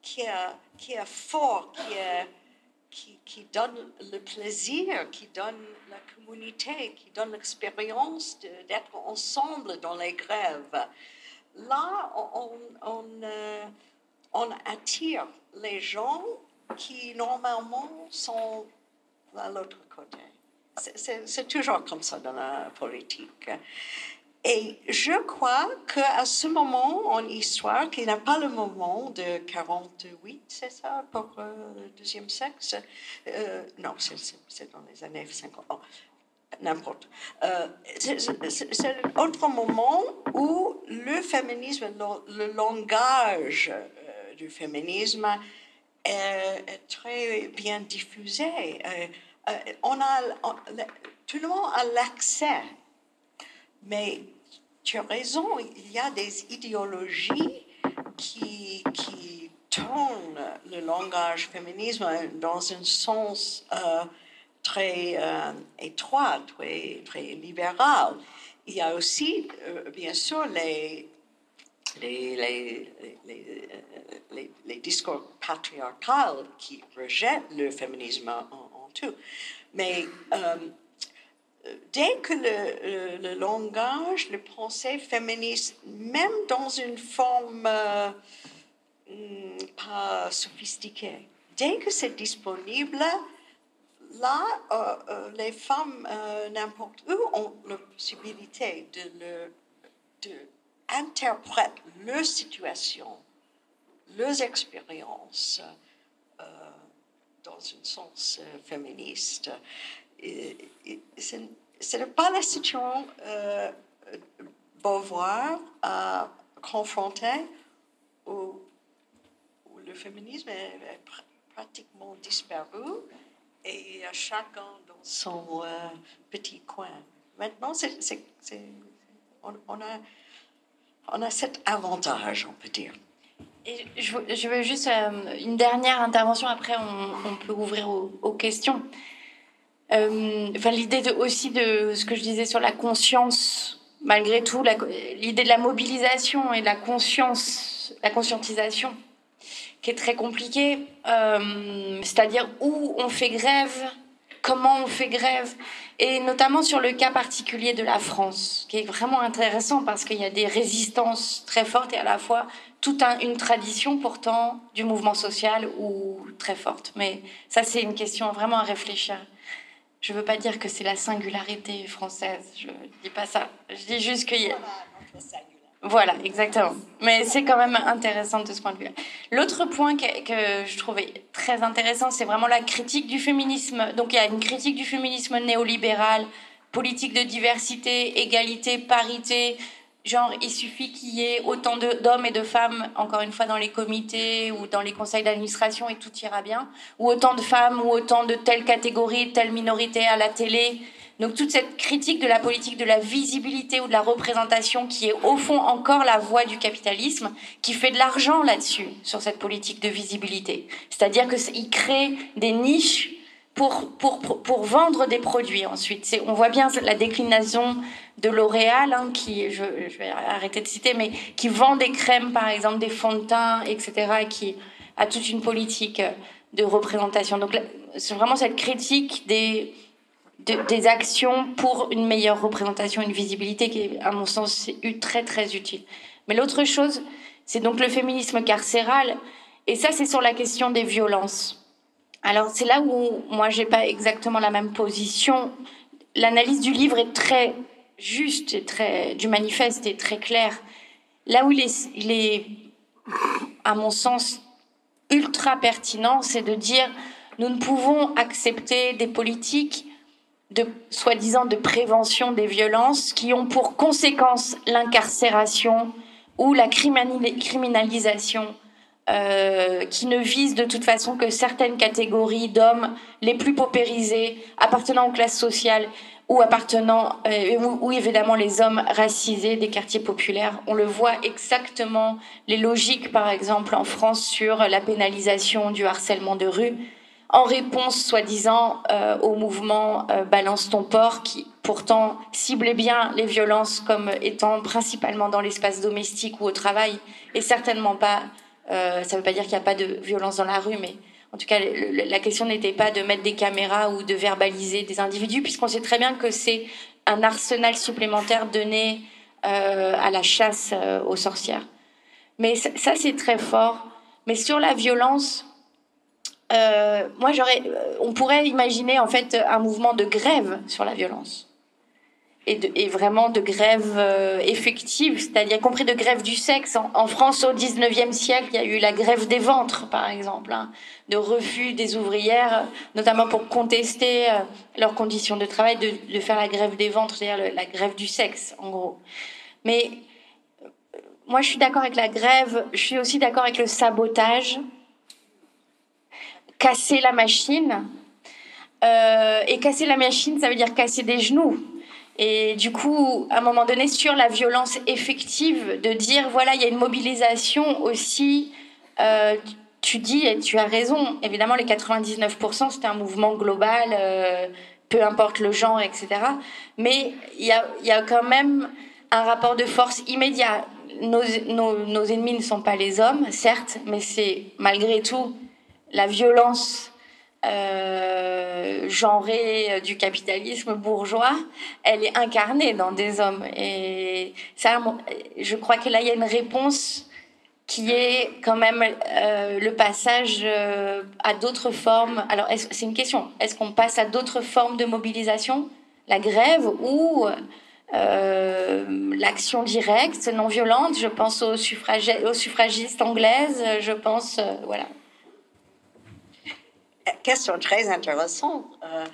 qui est, qui est fort, qui, est, qui, donne le plaisir, qui donne la communauté, qui donne l'expérience d'être ensemble dans les grèves, là, on, on, euh, on attire les gens qui normalement sont à l'autre côté. C'est toujours comme ça dans la politique. Et je crois qu'à ce moment en histoire, qui n'est pas le moment de 48, c'est ça, pour euh, le deuxième sexe euh, Non, c'est dans les années 50. N'importe. Euh, c'est un autre moment où le féminisme, le, langage du féminisme est, très bien diffusé. On a, tout le monde a l'accès. Mais tu as raison, il y a des idéologies qui, qui tournent le langage féminisme dans un sens euh, très euh, étroit, très, très libéral. Il y a aussi, bien sûr, les, les, les, les, discours patriarcaux qui rejettent le féminisme en, tout. Mais euh, dès que le, langage, le pensée féministe, même dans une forme euh, hmm, pas sophistiquée, dès que c'est disponible, là, euh, les femmes, n'importe où, ont la possibilité de, interpréter leur situation, leurs expériences dans un sens euh, féministe. Ce n'est pas la situation euh, Beauvoir a confronté où, le féminisme est, pratiquement disparu et à chacun dans son euh, petit coin. Maintenant, on, a, cet avantage, on peut dire je, veux juste euh, une dernière intervention, après on, peut ouvrir aux, questions. Euh, enfin, l'idée aussi de ce que je disais sur la conscience, malgré tout, l'idée de la mobilisation et de la conscience, la conscientisation, qui est très compliquée, euh, c'est-à-dire où on fait grève, comment on fait grève, et notamment sur le cas particulier de la France, qui est vraiment intéressant parce qu'il y a des résistances très fortes et à la fois toute une tradition pourtant du mouvement social ou très forte. Mais ça, c'est une question vraiment à réfléchir. Je ne veux pas dire que c'est la singularité française, je ne dis pas ça. Je dis juste qu'il y a... Voilà, exactement. Mais c'est quand même intéressant de ce point de vue. L'autre point que, que, je trouvais très intéressant, c'est vraiment la critique du féminisme. Donc il y a une critique du féminisme néolibéral politique de diversité, égalité, parité. Genre, il suffit qu'il y ait autant d'hommes et de femmes, encore une fois, dans les comités ou dans les conseils d'administration et tout ira bien. Ou autant de femmes ou autant de telle catégorie, telle minorité à la télé. Donc toute cette critique de la politique de la visibilité ou de la représentation qui est au fond encore la voie du capitalisme, qui fait de l'argent là-dessus, sur cette politique de visibilité. C'est-à-dire qu'il crée des niches pour, pour, pour, vendre des produits ensuite. On voit bien la déclinaison de L'Oréal, hein, qui, je, vais arrêter de citer, mais qui vend des crèmes, par exemple, des fonds de teint, etc., et qui a toute une politique de représentation. Donc c'est vraiment cette critique des des actions pour une meilleure représentation, une visibilité qui est, à mon sens, très très utile. Mais l'autre chose, c'est donc le féminisme carcéral, et ça, c'est sur la question des violences. Alors c'est là où moi j'ai pas exactement la même position. L'analyse du livre est très juste et très du manifeste est très claire. Là où il est, il est à mon sens ultra pertinent, c'est de dire nous ne pouvons accepter des politiques de soi-disant de prévention des violences qui ont pour conséquence l'incarcération ou la criminalisation euh, qui ne vise de toute façon que certaines catégories d'hommes les plus paupérisés, appartenant aux classes sociales ou appartenant, euh, ou, évidemment les hommes racisés des quartiers populaires. On le voit exactement, les logiques par exemple en France sur la pénalisation du harcèlement de rue en réponse soi-disant euh, au mouvement euh, Balance ton port qui pourtant ciblait bien les violences comme étant principalement dans l'espace domestique ou au travail et certainement pas, euh, ça ne veut pas dire qu'il n'y a pas de violence dans la rue, mais en tout cas la question n'était pas de mettre des caméras ou de verbaliser des individus puisqu'on sait très bien que c'est un arsenal supplémentaire donné à la chasse aux sorcières. Mais ça c'est très fort. Mais sur la violence, euh, moi, j'aurais, euh, on pourrait imaginer en fait un mouvement de grève sur la violence. Et, vraiment de grève euh, effective, c'est-à-dire compris de grève du sexe. En, France, au 19e siècle, il y a eu la grève des ventres, par exemple, hein, de refus des ouvrières, notamment pour contester leurs conditions de travail, de, faire la grève des ventres, c'est-à-dire la grève du sexe, en gros. Mais moi, je suis d'accord avec la grève, je suis aussi d'accord avec le sabotage casser la machine. Euh, et casser la machine, ça veut dire casser des genoux. Et du coup, à un moment donné, sur la violence effective, de dire, voilà, il y a une mobilisation aussi. Euh, tu dis, et tu as raison, évidemment, les 99%, c'était un mouvement global, euh, peu importe le genre, etc. Mais il y a, y a, quand même un rapport de force immédiat. Nos, nos, nos ennemis ne sont pas les hommes, certes, mais c'est malgré tout la violence euh, genrée du capitalisme bourgeois, elle est incarnée dans des hommes. Et ça, je crois que là, il y a une réponse qui est quand même euh, le passage euh, à d'autres formes. Alors, c'est une question. Est-ce qu'on passe à d'autres formes de mobilisation? La grève ou l'action directe, non violente? Je pense aux suffragistes anglaises, je pense... voilà question très intéressante. Euh,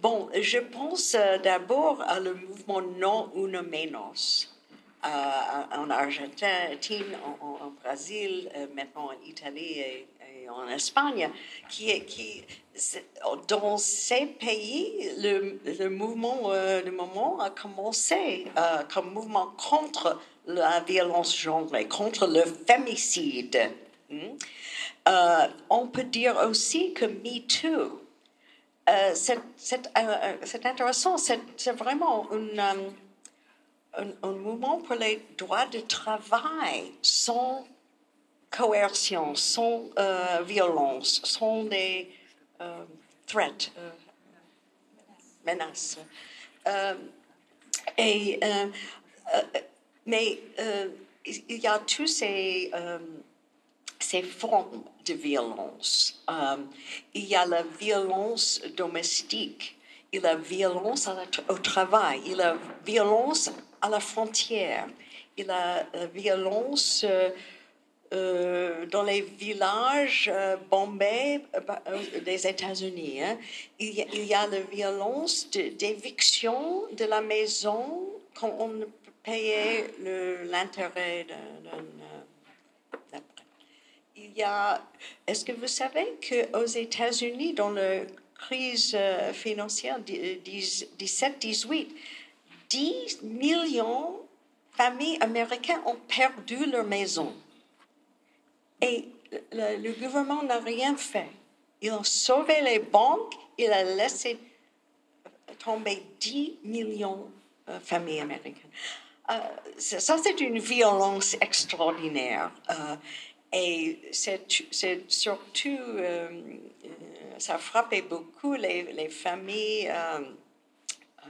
bon, je pense euh, d'abord à le mouvement Non Uno Menos. Euh, en Argentine, en, Brésil, maintenant en Italie et, en Espagne, qui, est, qui dans ces pays, le, le mouvement, le moment a commencé comme mouvement contre la violence genrée, contre le fémicide. Hmm? Euh, on peut dire aussi que MeToo, euh, c'est euh, intéressant, c'est vraiment un, mouvement pour les droits de travail sans coercion, sans violence, sans des threats, menaces. mais il y a tous ces ces formes de violence. Euh, il y a la violence domestique, il y a la violence au travail, il y a la violence à la frontière, il y a la violence euh, euh, dans les villages euh, bah, des États-Unis. hein. Il, y a- la violence de- d'éviction de, la maison quand on le- l'intérêt d'un- d'un, euh, d'un prêt. Il y a. Est-ce que vous savez qu'aux États-Unis, dans la crise euh, financière di- dix- 17-18, 10 millions de familles américaines ont perdu leur maison. Et le, gouvernement n'a rien fait. Ils ont sauvé les banques, il a laissé tomber 10 millions de familles américaines. Euh, ça, c'est une violence extraordinaire. Euh, et c'est surtout, euh, euh, ça a frappé beaucoup les, les familles euh, euh,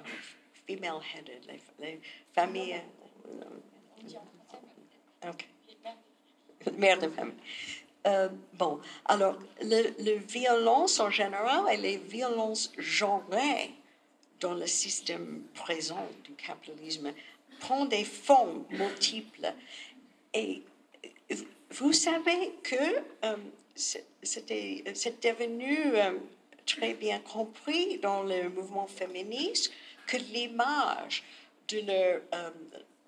female-headed, les, les familles. euh, ok. Mère de famille. Bon, alors, le, le violence en général et les violences genrées dans le système présent du capitalisme prend des formes multiples. Et vous savez que euh, c'est- devenu euh, très bien compris dans le mouvement féministe que l'image de le euh,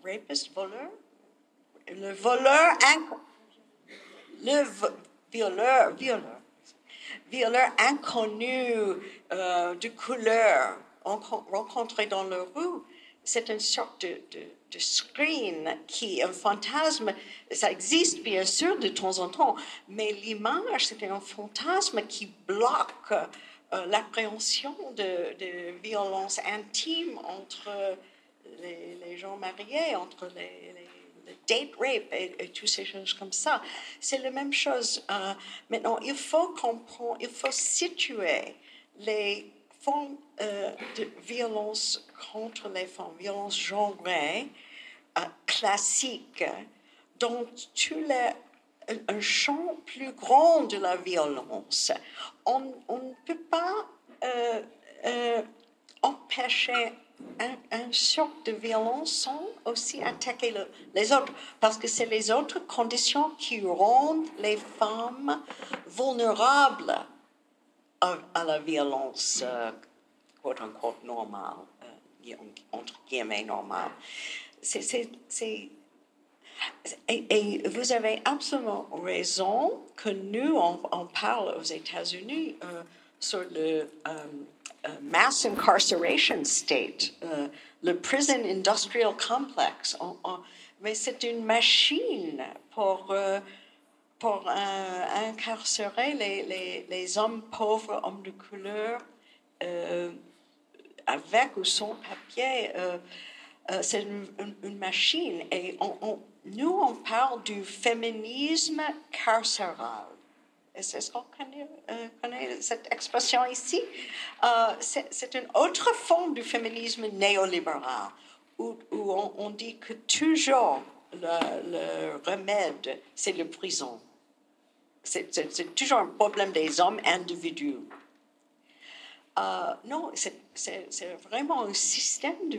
rapist voleur, le voleur le violeur, violeur, violeur inconnu euh, de couleur encon- rencontré dans la rue, c'est une sorte de, screen qui, un fantasme, ça existe bien sûr de temps en temps, mais l'image, c'est un fantasme qui bloque euh, l'appréhension de, de violences intimes entre les, les gens mariés, entre les, les- le date rape et, et toutes ces choses comme ça. C'est la même chose. euh, maintenant, il faut comprendre, il faut situer les euh, de violence contre les femmes, violence genrée, euh, classique, dans tout les, un, champ plus grand de la violence. On, ne peut pas euh, euh, empêcher un, un sorte de violence sans aussi attaquer le- les autres, parce que c'est les autres conditions qui rendent les femmes vulnérables à, la violence, euh, quote unquote, normale, euh, entre guillemets normale. Et, vous avez absolument raison que nous, on, parle aux États-Unis euh, sur le euh, mass incarceration state, le prison industrial complex. Mais c'est une machine pour, pour euh, incarcérer les, les, les hommes pauvres, hommes de couleur, euh, avec ou sans papier. euh, euh, c'est une, machine. Et nous, on parle du féminisme carcéral. Est-ce est-ce qu'on connaît, cette expression ici? C'est c'est une autre forme du féminisme néolibéral, où, on, dit que toujours le, le remède, c'est la prison. C'est toujours un problème des hommes individus. Euh, non, c'est- vraiment un système de,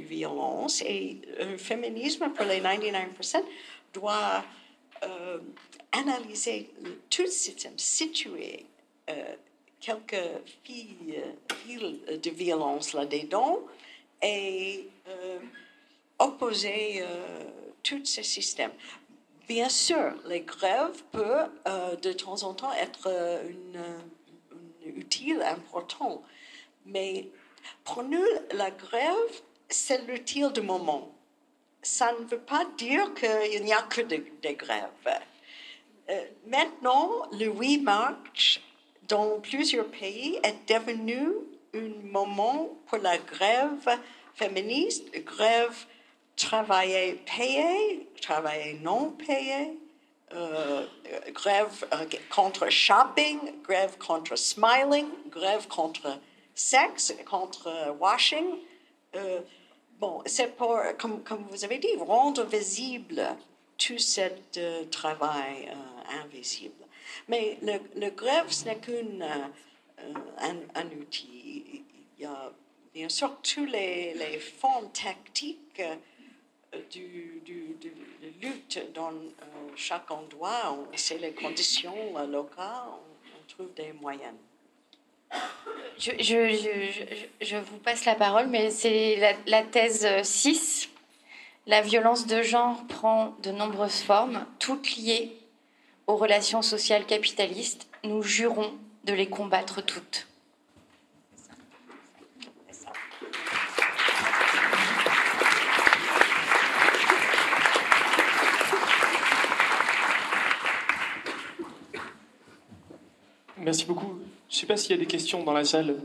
violence et le féminisme pour les 99% doit euh, analyser tout le système, situer euh, quelques filles, de violence là-dedans et opposer tous ces systèmes. Bien sûr, les grèves peuvent euh, de temps en temps être euh, une, une utile, important, mais pour nous, la grève, c'est l'utile du moment. Ça ne veut pas dire qu'il n'y a que des, grèves. Euh, maintenant, le 8 mars, dans plusieurs pays, est devenu un moment pour la grève féministe, grève travailler payé, travailler non payé, euh, grève euh, contre shopping, grève contre smiling, grève contre sexe, contre washing. Euh, bon, c'est pour, comme, comme vous avez dit, rendre visible tout ce travail invisible. Mais le, grève, ce n'est qu'un un, un outil. Il y a bien sûr toutes les, les formes tactiques du, du, de, lutte dans chaque endroit, essaie les conditions locales, on, on trouve des moyens. Je, je, je, je, vous passe la parole, mais c'est la, la, thèse 6. La violence de genre prend de nombreuses formes, toutes liées aux relations sociales capitalistes. Nous jurons de les combattre toutes. Merci beaucoup. Je ne sais pas s'il y a des questions dans la salle.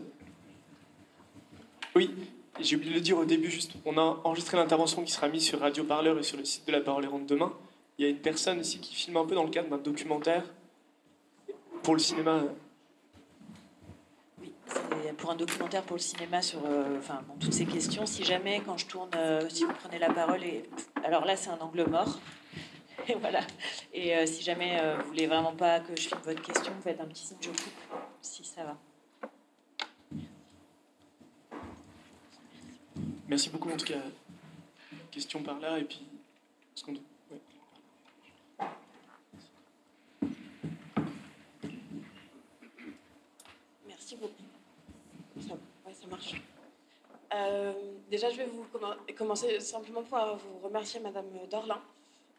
Oui, j'ai oublié de le dire au début, juste, on a enregistré l'intervention qui sera mise sur Radio Parleur et sur le site de La Parole Errante demain. Il y a une personne ici qui filme un peu dans le cadre d'un documentaire pour le cinéma. Oui, pour un documentaire pour le cinéma sur euh, enfin, toutes ces questions. Si jamais, quand je tourne, euh, si vous prenez la parole, et alors là, c'est un angle mort. [LAUGHS] Et voilà. Et euh, si jamais euh, vous voulez vraiment pas que je filme votre question, vous faites un petit signe, je coupe, si ça va. Merci beaucoup en tout cas. Question par là et puis. Ce qu'on... Ouais. Merci beaucoup. Ça, ouais, ça marche. Euh, déjà, je vais vous commencer simplement pour vous remercier, Madame Dorlin,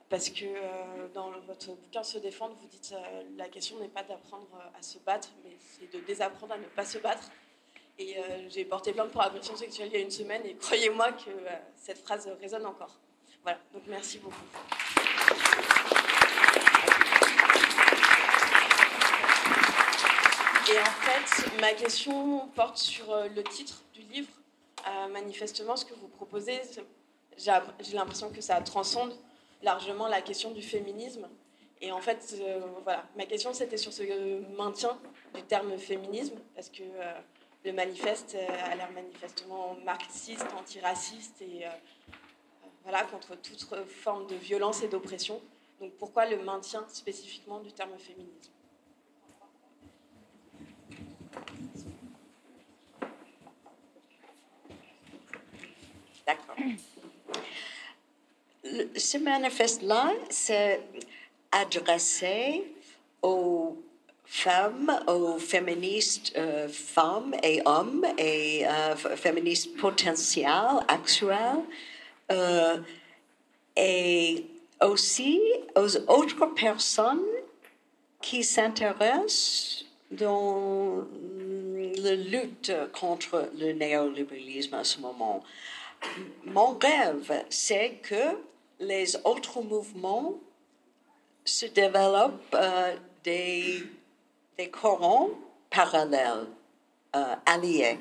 parce que euh, dans votre bouquin Se défendre, vous dites euh, la question n'est pas d'apprendre à se battre, mais c'est de désapprendre à ne pas se battre. Et euh, j'ai porté plainte pour agression sexuelle il y a une semaine, et croyez-moi que euh, cette phrase résonne encore. Voilà, donc merci beaucoup. Et en fait, ma question porte sur euh, le titre du livre. Euh, manifestement, ce que vous proposez, j'ai l'impression que ça transcende largement la question du féminisme. Et en fait, euh, ma question c'était sur ce maintien du terme féminisme, parce que euh, le manifeste euh, a l'air manifestement marxiste, antiraciste et voilà, contre toute forme de violence et d'oppression. Donc pourquoi le maintien spécifiquement du terme féminisme? D'accord. Ce manifeste-là, c'est adressé aux femmes, aux féministes euh, femmes et hommes et euh, féministes potentiels, actuels, euh, et aussi aux autres personnes qui s'intéressent dans la lutte contre le néolibéralisme à ce moment. Mon rêve, c'est que les autres mouvements se développent euh, des, des courants parallèles, euh, alliés.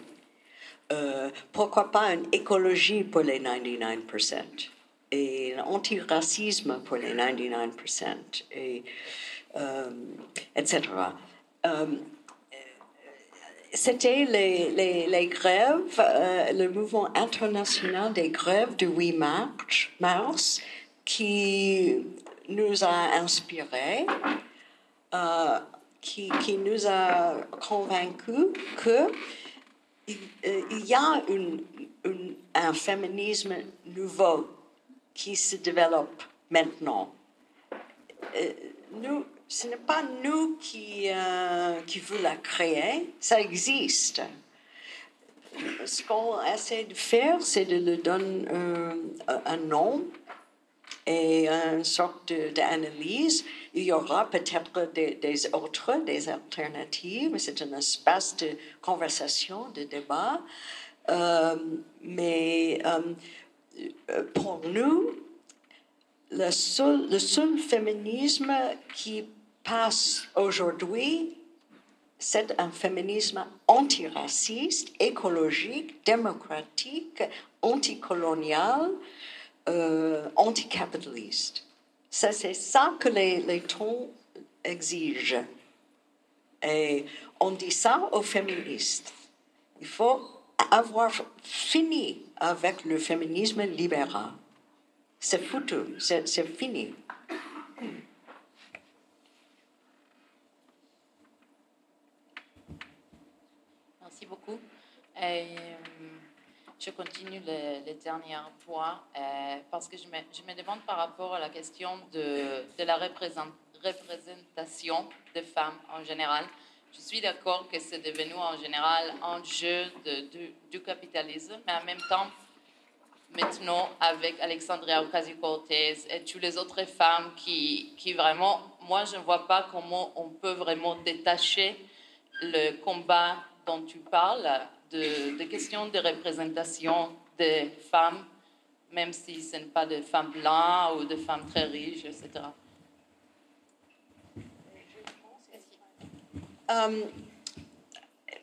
Euh, pourquoi pas une écologie pour les 99% et un antiracisme pour les 99%, et, etc. c'était les, grèves, euh, le mouvement international des grèves du 8 mars, mars qui nous a inspirés, euh, qui, nous a convaincus que il y a une, une, un féminisme nouveau qui se développe maintenant. Euh, nous, ce n'est pas nous qui, euh, qui voulons créer, ça existe. Ce qu'on essaie de faire, c'est de lui donner euh, un nom et une sorte d'analyse. Il y aura peut-être des, des, autres, des alternatives. C'est un espace de conversation, de débat. Euh, mais euh, pour nous, le seul, le seul féminisme qui passe aujourd'hui, c'est un féminisme antiraciste, écologique, démocratique, anticolonial, euh, anticapitaliste. C'est ça que les, les temps exigent. Et on dit ça aux féministes. Il faut avoir fini avec le féminisme libéral. C'est foutu, c'est fini. Merci beaucoup. Euh, je continue le, le dernier point euh, parce que je me, je me, demande par rapport à la question de, de la représentation des femmes en général. Je suis d'accord que c'est devenu en général un jeu du capitalisme, mais en même temps, maintenant, avec Alexandria Ocasio-Cortez et toutes les autres femmes qui, qui vraiment, moi, je ne vois pas comment on peut vraiment détacher le combat dont tu parles de, de questions de représentation des femmes, même si ce n'est pas des femmes blanches ou des femmes très riches, etc.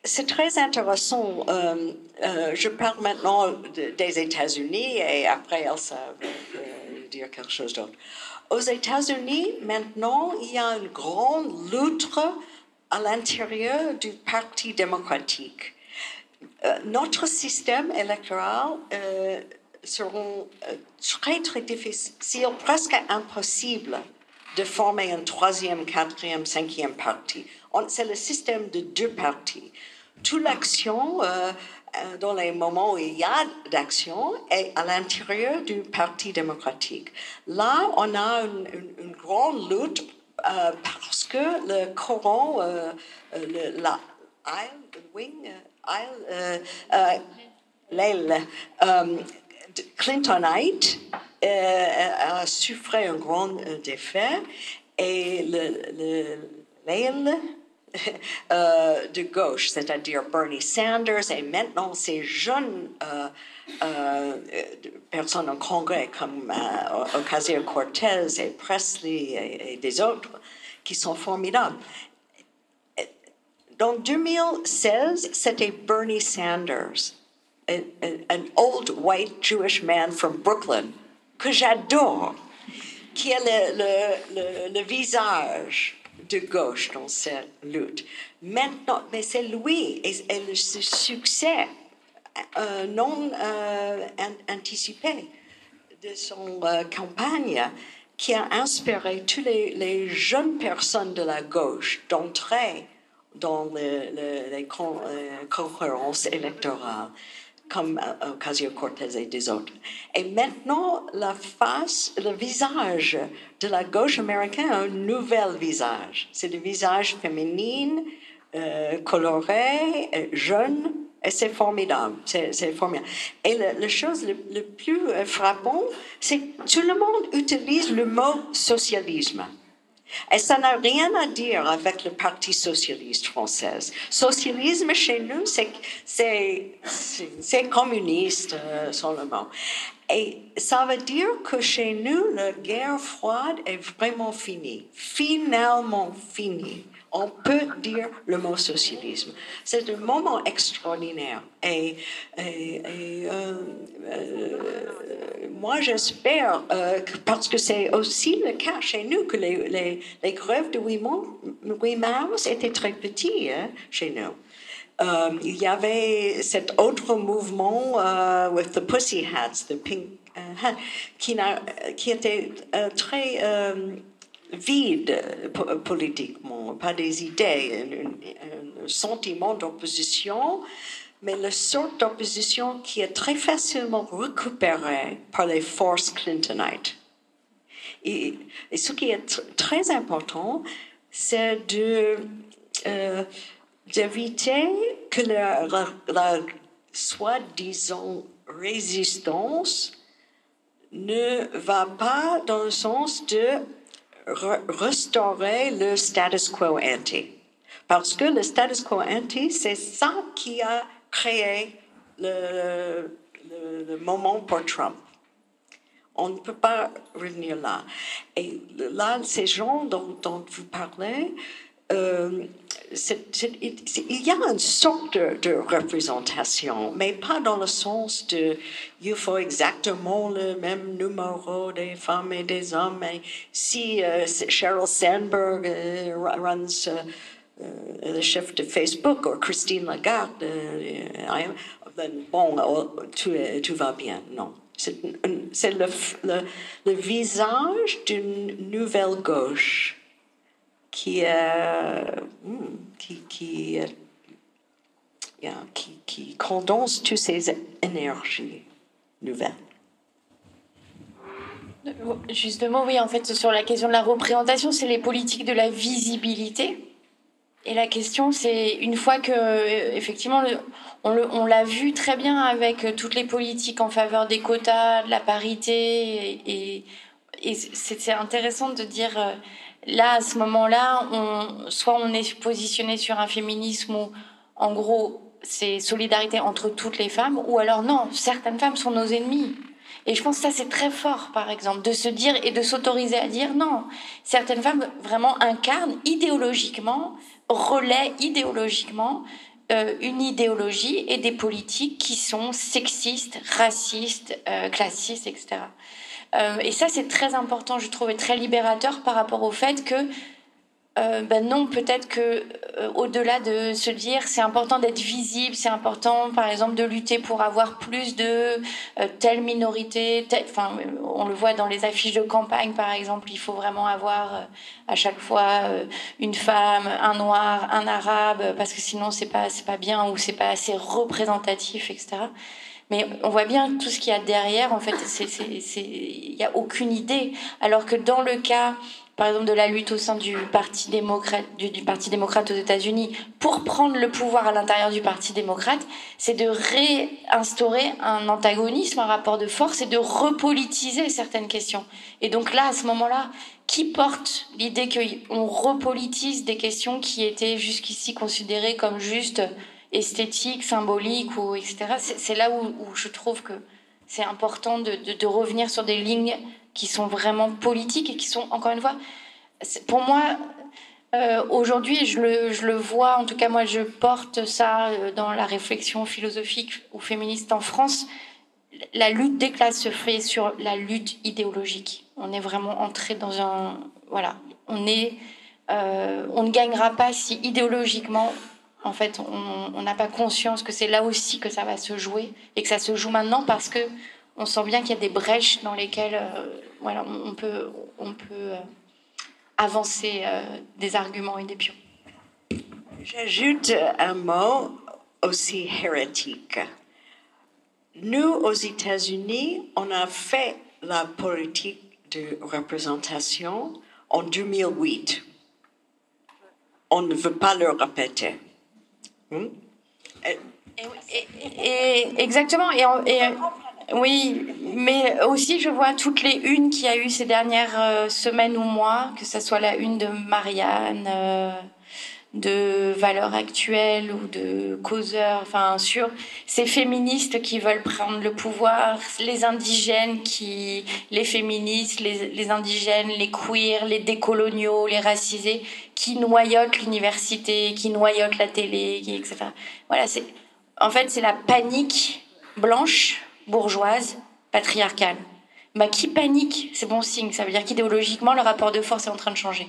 c'est très intéressant. Euh, euh, je parle maintenant de, des États-Unis et après Elsa va euh, dire quelque chose d'autre. Aux États-Unis, maintenant, il y a une grande lutte à l'intérieur du Parti démocratique. Notre système électoral sera très, très difficile, presque impossible de former un troisième, quatrième, cinquième parti. C'est le système de deux partis. Toute l'action, euh, euh, dans les moments où il y a d'action, est à l'intérieur du Parti démocratique. Là, on a une, grande lutte euh, parce que le courant, le, la wing, l'aile Clintonite a souffert un grand défait et l'aile [LAUGHS] euh, de gauche, c'est-à-dire Bernie Sanders et maintenant ces jeunes euh, euh, personnes en Congrès comme Ocasio-Cortez et Presley et, des autres qui sont formidables. Dans 2016, c'était Bernie Sanders, un old white Jewish man from Brooklyn, que j'adore, qui a le visage de gauche dans cette lutte. Maintenant, mais c'est lui et, le succès euh, non euh, anticipé de son euh, campagne qui a inspiré toutes les, jeunes personnes de la gauche d'entrer dans les concurrences électorales comme euh, Ocasio-Cortez et des autres. Et maintenant, la face, le visage de la gauche américaine a un nouvel visage. C'est le visage féminin, euh, coloré, euh, jeune, et c'est formidable. C'est formidable. Et la chose le, plus frappant, c'est que tout le monde utilise le mot socialisme. Et ça n'a rien à dire avec le Parti socialiste français. Socialisme chez nous, c'est communiste euh, seulement. Et ça veut dire que chez nous, la guerre froide est vraiment finie, finalement finie on peut dire le mot socialisme. C'est un moment extraordinaire. Et, euh, euh, moi, j'espère, euh, parce que c'est aussi le cas chez nous, que les, grèves de 8 mars étaient très petites hein, chez nous. il y avait cet autre mouvement, with the pussy hats, the pink qui, qui était très vide politiquement, pas des idées, un, sentiment d'opposition, mais la sorte d'opposition qui est très facilement récupérée par les forces clintonites. Et, ce qui est très important, c'est euh, d'éviter que la, la soi-disant résistance ne va pas dans le sens de restaurer le status quo ante. Parce que le status quo ante, c'est ça qui a créé le, moment pour Trump. On ne peut pas revenir là. Et là, ces gens dont, dont vous parlez, euh, il y a une sorte de, représentation, mais pas dans le sens de il faut exactement le même numéro des femmes et des hommes. Et si euh, Sheryl Sandberg euh, runs le chef de Facebook ou Christine Lagarde, bon, oh, tout, tout, va bien. Non. C'est le, le visage d'une nouvelle gauche qui, euh, hmm, qui, qui qui, qui condense toutes ces énergies nouvelles. Justement, oui, en fait, sur la question de la représentation, c'est les politiques de la visibilité. Et la question, c'est une fois que, effectivement, on l'a vu très bien avec toutes les politiques en faveur des quotas, de la parité, et, et intéressant de dire, euh, là, à ce moment-là, on, soit on est positionné sur un féminisme où, en gros, c'est solidarité entre toutes les femmes, ou alors non, certaines femmes sont nos ennemis. Et je pense que ça, c'est très fort, par exemple, de se dire et de s'autoriser à dire non. Certaines femmes vraiment incarnent idéologiquement, relaient idéologiquement euh, une idéologie et des politiques qui sont sexistes, racistes, euh, classistes, etc. Euh, et ça, c'est très important, je trouve, et très libérateur par rapport au fait que euh, ben non, peut-être que euh, au-delà de se dire c'est important d'être visible, c'est important par exemple de lutter pour avoir plus de telle minorité, enfin on le voit dans les affiches de campagne par exemple, il faut vraiment avoir à chaque fois une femme, un noir, un arabe parce que sinon c'est pas c'est pas bien ou c'est pas assez représentatif etc. Mais on voit bien tout ce qu'il y a derrière. En fait, il n'y a aucune idée. Alors que dans le cas par exemple de la lutte au sein du Parti démocrate, aux États-Unis pour prendre le pouvoir à l'intérieur du Parti démocrate, c'est de réinstaurer un antagonisme, un rapport de force et de repolitiser certaines questions. Et donc là, à ce moment-là, qui porte l'idée qu'on repolitise des questions qui étaient jusqu'ici considérées comme juste esthétiques, symboliques ou etc. C'est là où, je trouve que c'est important de, revenir sur des lignes qui sont vraiment politiques et qui sont, encore une fois, pour moi, euh, aujourd'hui, je le, je le, vois, en tout cas moi je porte ça euh, dans la réflexion philosophique ou féministe en France. La lutte des classes se fait sur la lutte idéologique. On est vraiment entré dans un... Voilà, on, est, euh, on ne gagnera pas si idéologiquement, en fait, on n'a pas conscience que c'est là aussi que ça va se jouer et que ça se joue maintenant parce que on sent bien qu'il y a des brèches dans lesquelles euh, voilà, on peut, on peut euh, avancer euh, des arguments et des pions. J'ajoute un mot aussi hérétique. Nous, aux États-Unis, on a fait la politique de représentation en 2008. On ne veut pas le répéter. Hmm? Et, exactement. Et, oui, mais aussi je vois toutes les unes qu'il y a eu ces dernières euh, semaines ou mois, que ce soit la une de Marianne, euh, de Valeurs Actuelles ou de Causeur, enfin sur ces féministes qui veulent prendre le pouvoir, les indigènes qui, les féministes, les, les indigènes, les queers, les décoloniaux, les racisés, qui noyotent l'université, qui noyotent la télé, qui, etc. Voilà, c'est en fait c'est la panique blanche bourgeoise, patriarcale. Bah, qui panique, c'est bon signe. Ça veut dire qu'idéologiquement, le rapport de force est en train de changer.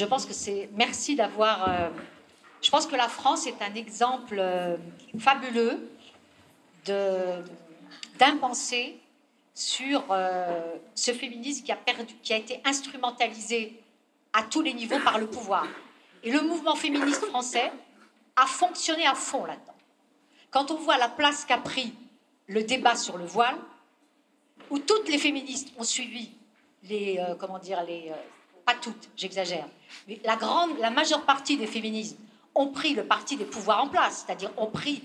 Je pense que c'est. Merci d'avoir. Euh, je pense que la France est un exemple euh, fabuleux d'impensé sur euh, ce féminisme qui a, perdu, qui a été instrumentalisé à tous les niveaux par le pouvoir. Et le mouvement féministe français a fonctionné à fond là-dedans. Quand on voit la place qu'a pris le débat sur le voile, où toutes les féministes ont suivi les, comment dire, les, toutes, j'exagère, mais la grande, la majeure partie des féminismes ont pris le parti des pouvoirs en place, c'est-à-dire ont pris,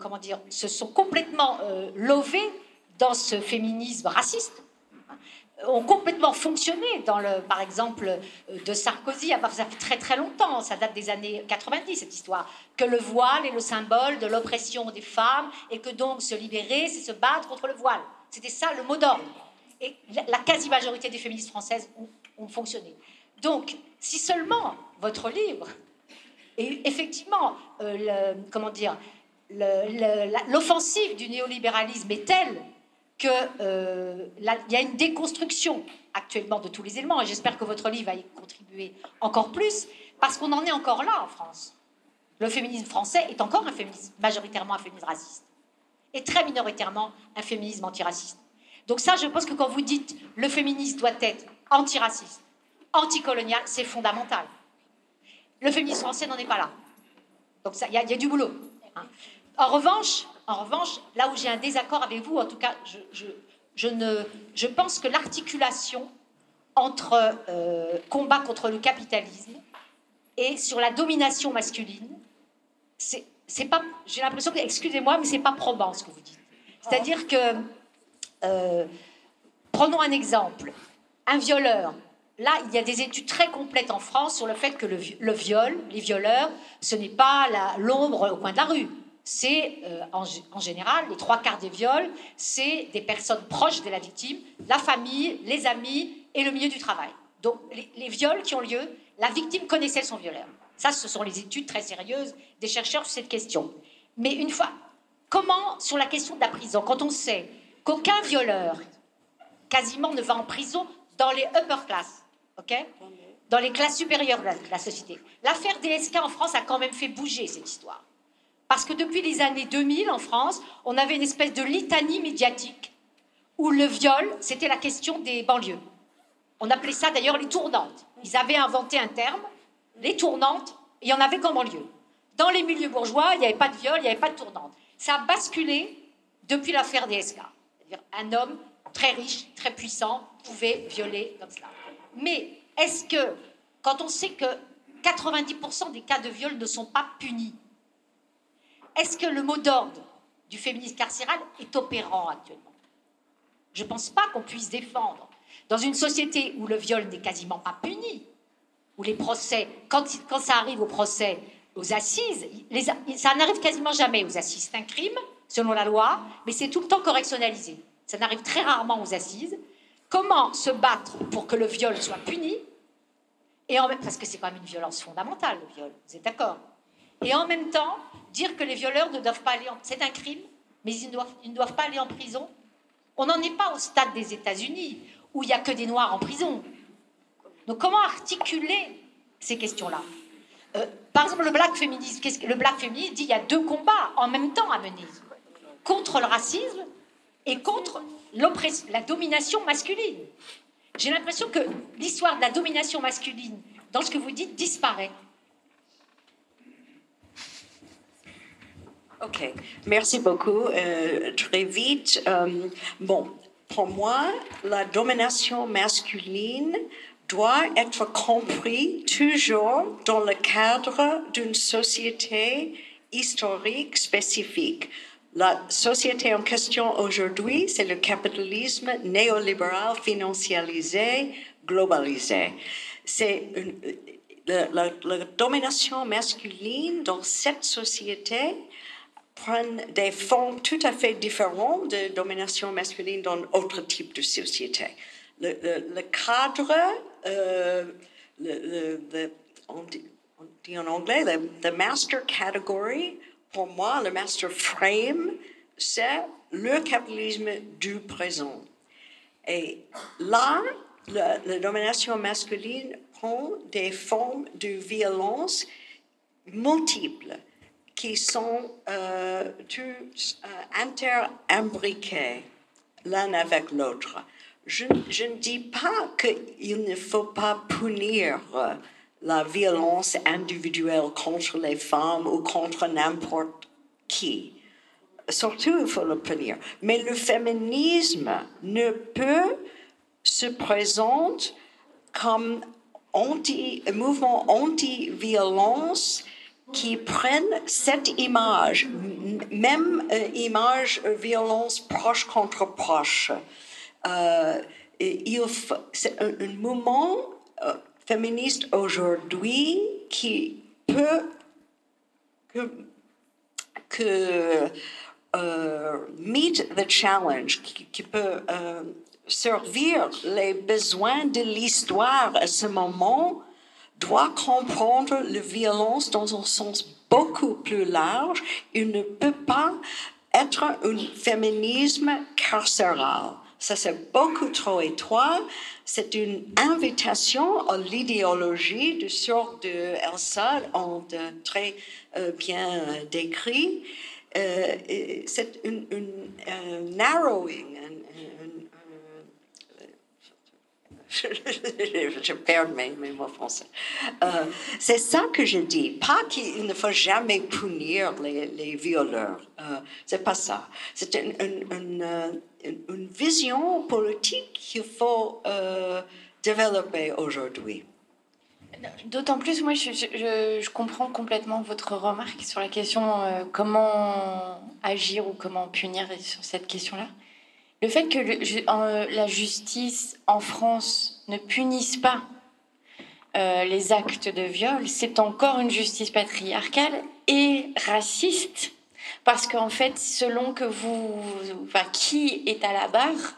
comment dire, se sont complètement lovés dans ce féminisme raciste ont complètement fonctionné dans le, par exemple, euh, de Sarkozy. Ça fait très très longtemps, ça date des années 90 cette histoire, que le voile est le symbole de l'oppression des femmes et que donc se libérer, c'est se battre contre le voile. C'était ça le mot d'ordre. Et la quasi-majorité des féministes françaises ont, fonctionné. Donc, si seulement votre livre, et effectivement, euh, comment dire, l'offensive du néolibéralisme est telle qu'il euh, y a une déconstruction actuellement de tous les éléments, et j'espère que votre livre va y contribuer encore plus, parce qu'on en est encore là en France. Le féminisme français est encore un féminisme, majoritairement un féminisme raciste, et très minoritairement un féminisme antiraciste. Donc ça, je pense que quand vous dites le féminisme doit être antiraciste, anticolonial, c'est fondamental. Le féminisme français n'en est pas là. Donc il y, a du boulot. hein. En revanche, en revanche, là où j'ai un désaccord avec vous, en tout cas, je, je, je ne, je pense que l'articulation entre euh, combat contre le capitalisme et sur la domination masculine, c'est c'est pas. J'ai l'impression que, excusez-moi, mais c'est pas probant ce que vous dites. C'est-à-dire que, euh, prenons un exemple, un violeur. Là, il y a des études très complètes en France sur le fait que le, vi- le viol, les violeurs, ce n'est pas l'ombre au coin de la rue. C'est, euh, en, gé- en général, les trois quarts des viols, c'est des personnes proches de la victime, la famille, les amis et le milieu du travail. Donc, les viols qui ont lieu, la victime connaissait son violeur. Ça, ce sont les études très sérieuses des chercheurs sur cette question. Mais une fois, comment, sur la question de la prison, quand on sait qu'aucun violeur quasiment ne va en prison dans les upper classes, ok? Dans les classes supérieures de la, société. L'affaire DSK en France a quand même fait bouger cette histoire. Parce que depuis les années 2000 en France, on avait une espèce de litanie médiatique où le viol, c'était la question des banlieues. On appelait ça d'ailleurs les tournantes. Ils avaient inventé un terme, les tournantes, il y en avait qu'en banlieue. Dans les milieux bourgeois, il n'y avait pas de viol, il n'y avait pas de tournante. Ça a basculé depuis l'affaire DSK. C'est-à-dire un homme très riche, très puissant, pouvait violer comme cela. Mais est-ce que, quand on sait que 90% des cas de viol ne sont pas punis, est-ce que le mot d'ordre du féminisme carcéral est opérant actuellement? Je ne pense pas qu'on puisse défendre, dans une société où le viol n'est quasiment pas puni, où les procès, quand, ça arrive au procès, aux assises, ça n'arrive quasiment jamais aux assises. C'est un crime, selon la loi, mais c'est tout le temps correctionnalisé. Ça n'arrive très rarement aux assises. Comment se battre pour que le viol soit puni et Parce que c'est quand même une violence fondamentale, le viol, vous êtes d'accord Et en même temps, dire que les violeurs ne doivent pas aller en... C'est un crime, mais ils ne, doivent, pas aller en prison. On n'en est pas au stade des États-Unis, où il n'y a que des Noirs en prison. Donc comment articuler ces questions-là? Euh, Par exemple, le black féminisme, le black féminisme dit qu'il y a deux combats en même temps à mener contre le racisme et contre la domination masculine. J'ai l'impression que l'histoire de la domination masculine, dans ce que vous dites, disparaît. Ok, merci beaucoup. Euh, très vite. euh, bon, pour moi, la domination masculine doit être comprise toujours dans le cadre d'une société historique spécifique. La société en question aujourd'hui, c'est le capitalisme néolibéral financialisé, globalisé. C'est la- domination masculine dans cette société prennent des formes tout à fait différentes de domination masculine dans d'autres types de sociétés. Le, cadre, euh, on, dit, dit en anglais, the master category, pour moi, le master frame, c'est le capitalisme du présent. Et là, la, domination masculine prend des formes de violence multiples qui sont euh, tous euh, l'un avec l'autre. Je, ne dis pas qu'il ne faut pas punir la violence individuelle contre les femmes ou contre n'importe qui. Surtout, il faut le punir. Mais le féminisme ne peut se présenter comme anti, un mouvement anti-violence qui prennent cette image, même euh, image euh, violence proche contre proche. Euh, il c'est un, un mouvement euh, féministe aujourd'hui qui peut que, que euh, meet the challenge, qui, peut euh, servir les besoins de l'histoire à ce moment, doit comprendre la violence dans un sens beaucoup plus large. Il ne peut pas être un féminisme carcéral. Ça, c'est beaucoup trop étroit. C'est une invitation à l'idéologie de sorte de Elsa euh, très euh, bien euh, décrit. Euh, c'est une, une, un narrowing, je, perds mes, mots français. Euh, c'est ça que je dis. Pas qu'il ne faut jamais punir les, violeurs. Euh, c'est pas ça. C'est une, une, vision politique qu'il faut développer aujourd'hui. D'autant plus, moi, je, comprends complètement votre remarque sur la question euh, comment agir ou comment punir sur cette question-là. Le fait que la justice en France ne punisse pas euh, les actes de viol, c'est encore une justice patriarcale et raciste, parce qu'en fait, selon que vous, enfin, qui est à la barre,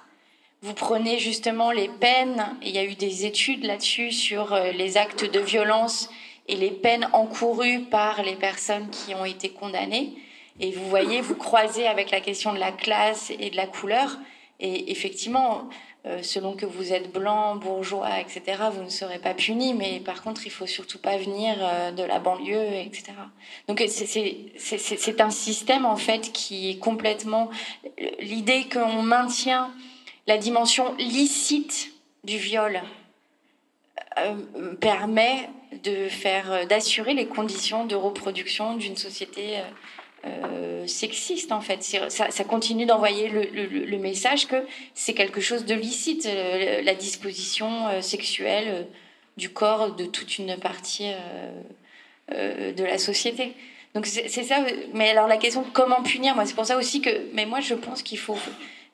vous prenez justement les peines, il y a eu des études là-dessus sur euh, les actes de violence et les peines encourues par les personnes qui ont été condamnées. Et vous voyez, vous croisez avec la question de la classe et de la couleur. Et effectivement, euh, selon que vous êtes blanc, bourgeois, etc., vous ne serez pas puni. Mais par contre, il faut surtout pas venir euh, de la banlieue, etc. Donc c'est un système en fait qui est complètement l'idée qu'on maintient la dimension licite du viol euh, permet d'assurer les conditions de reproduction d'une société euh, sexiste en fait. Ça, continue d'envoyer le, message que c'est quelque chose de licite, euh, la disposition sexuelle du corps de toute une partie de la société. Donc c'est ça. Mais alors la question comment punir, moi c'est pour ça aussi que. Mais moi je pense qu'il faut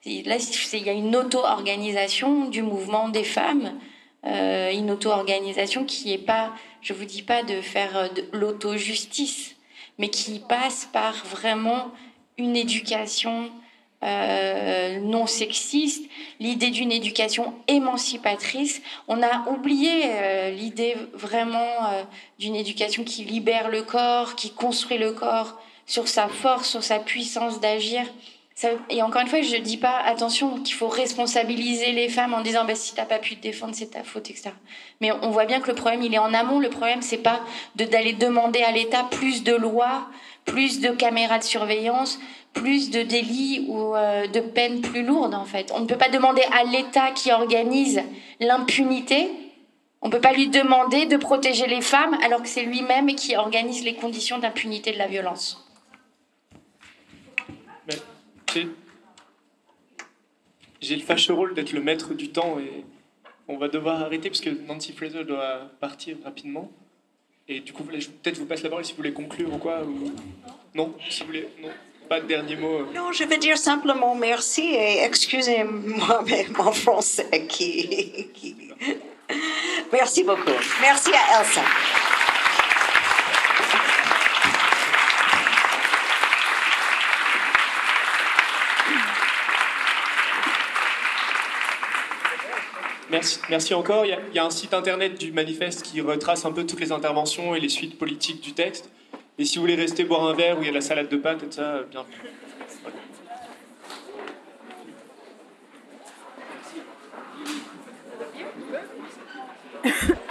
Là, il y a une auto-organisation du mouvement des femmes, euh, une auto-organisation qui n'est pas, je vous dis pas de faire euh, de l'auto-justice, mais qui passe par vraiment une éducation euh, non sexiste, l'idée d'une éducation émancipatrice. On a oublié l'idée vraiment d'une éducation qui libère le corps, qui construit le corps sur sa force, sur sa puissance d'agir et encore une fois, je ne dis pas, attention, qu'il faut responsabiliser les femmes en disant, bah, si tu n'as pas pu te défendre, c'est ta faute, etc. Mais on voit bien que le problème, il est en amont. Le problème, c'est pas d'aller demander à l'État plus de lois, plus de caméras de surveillance, plus de délits ou euh, de peines plus lourdes, en fait. On ne peut pas demander à l'État qui organise l'impunité, on ne peut pas lui demander de protéger les femmes alors que c'est lui-même qui organise les conditions d'impunité de la violence. J'ai le fâcheux rôle d'être le maître du temps et on va devoir arrêter parce que Nancy Fraser doit partir rapidement. Et du coup, peut-être vous passe la parole si vous voulez conclure ou quoi. Non, si vous voulez. Non. Pas de dernier mot. Non, je vais dire simplement merci et excusez-moi [LAUGHS] mon français qui... Merci beaucoup. Merci à Elsa. Merci, encore. Il y, a, un site internet du manifeste qui retrace un peu toutes les interventions et les suites politiques du texte. Et si vous voulez rester boire un verre où il y a la salade de pâtes et ça, bien. [LAUGHS]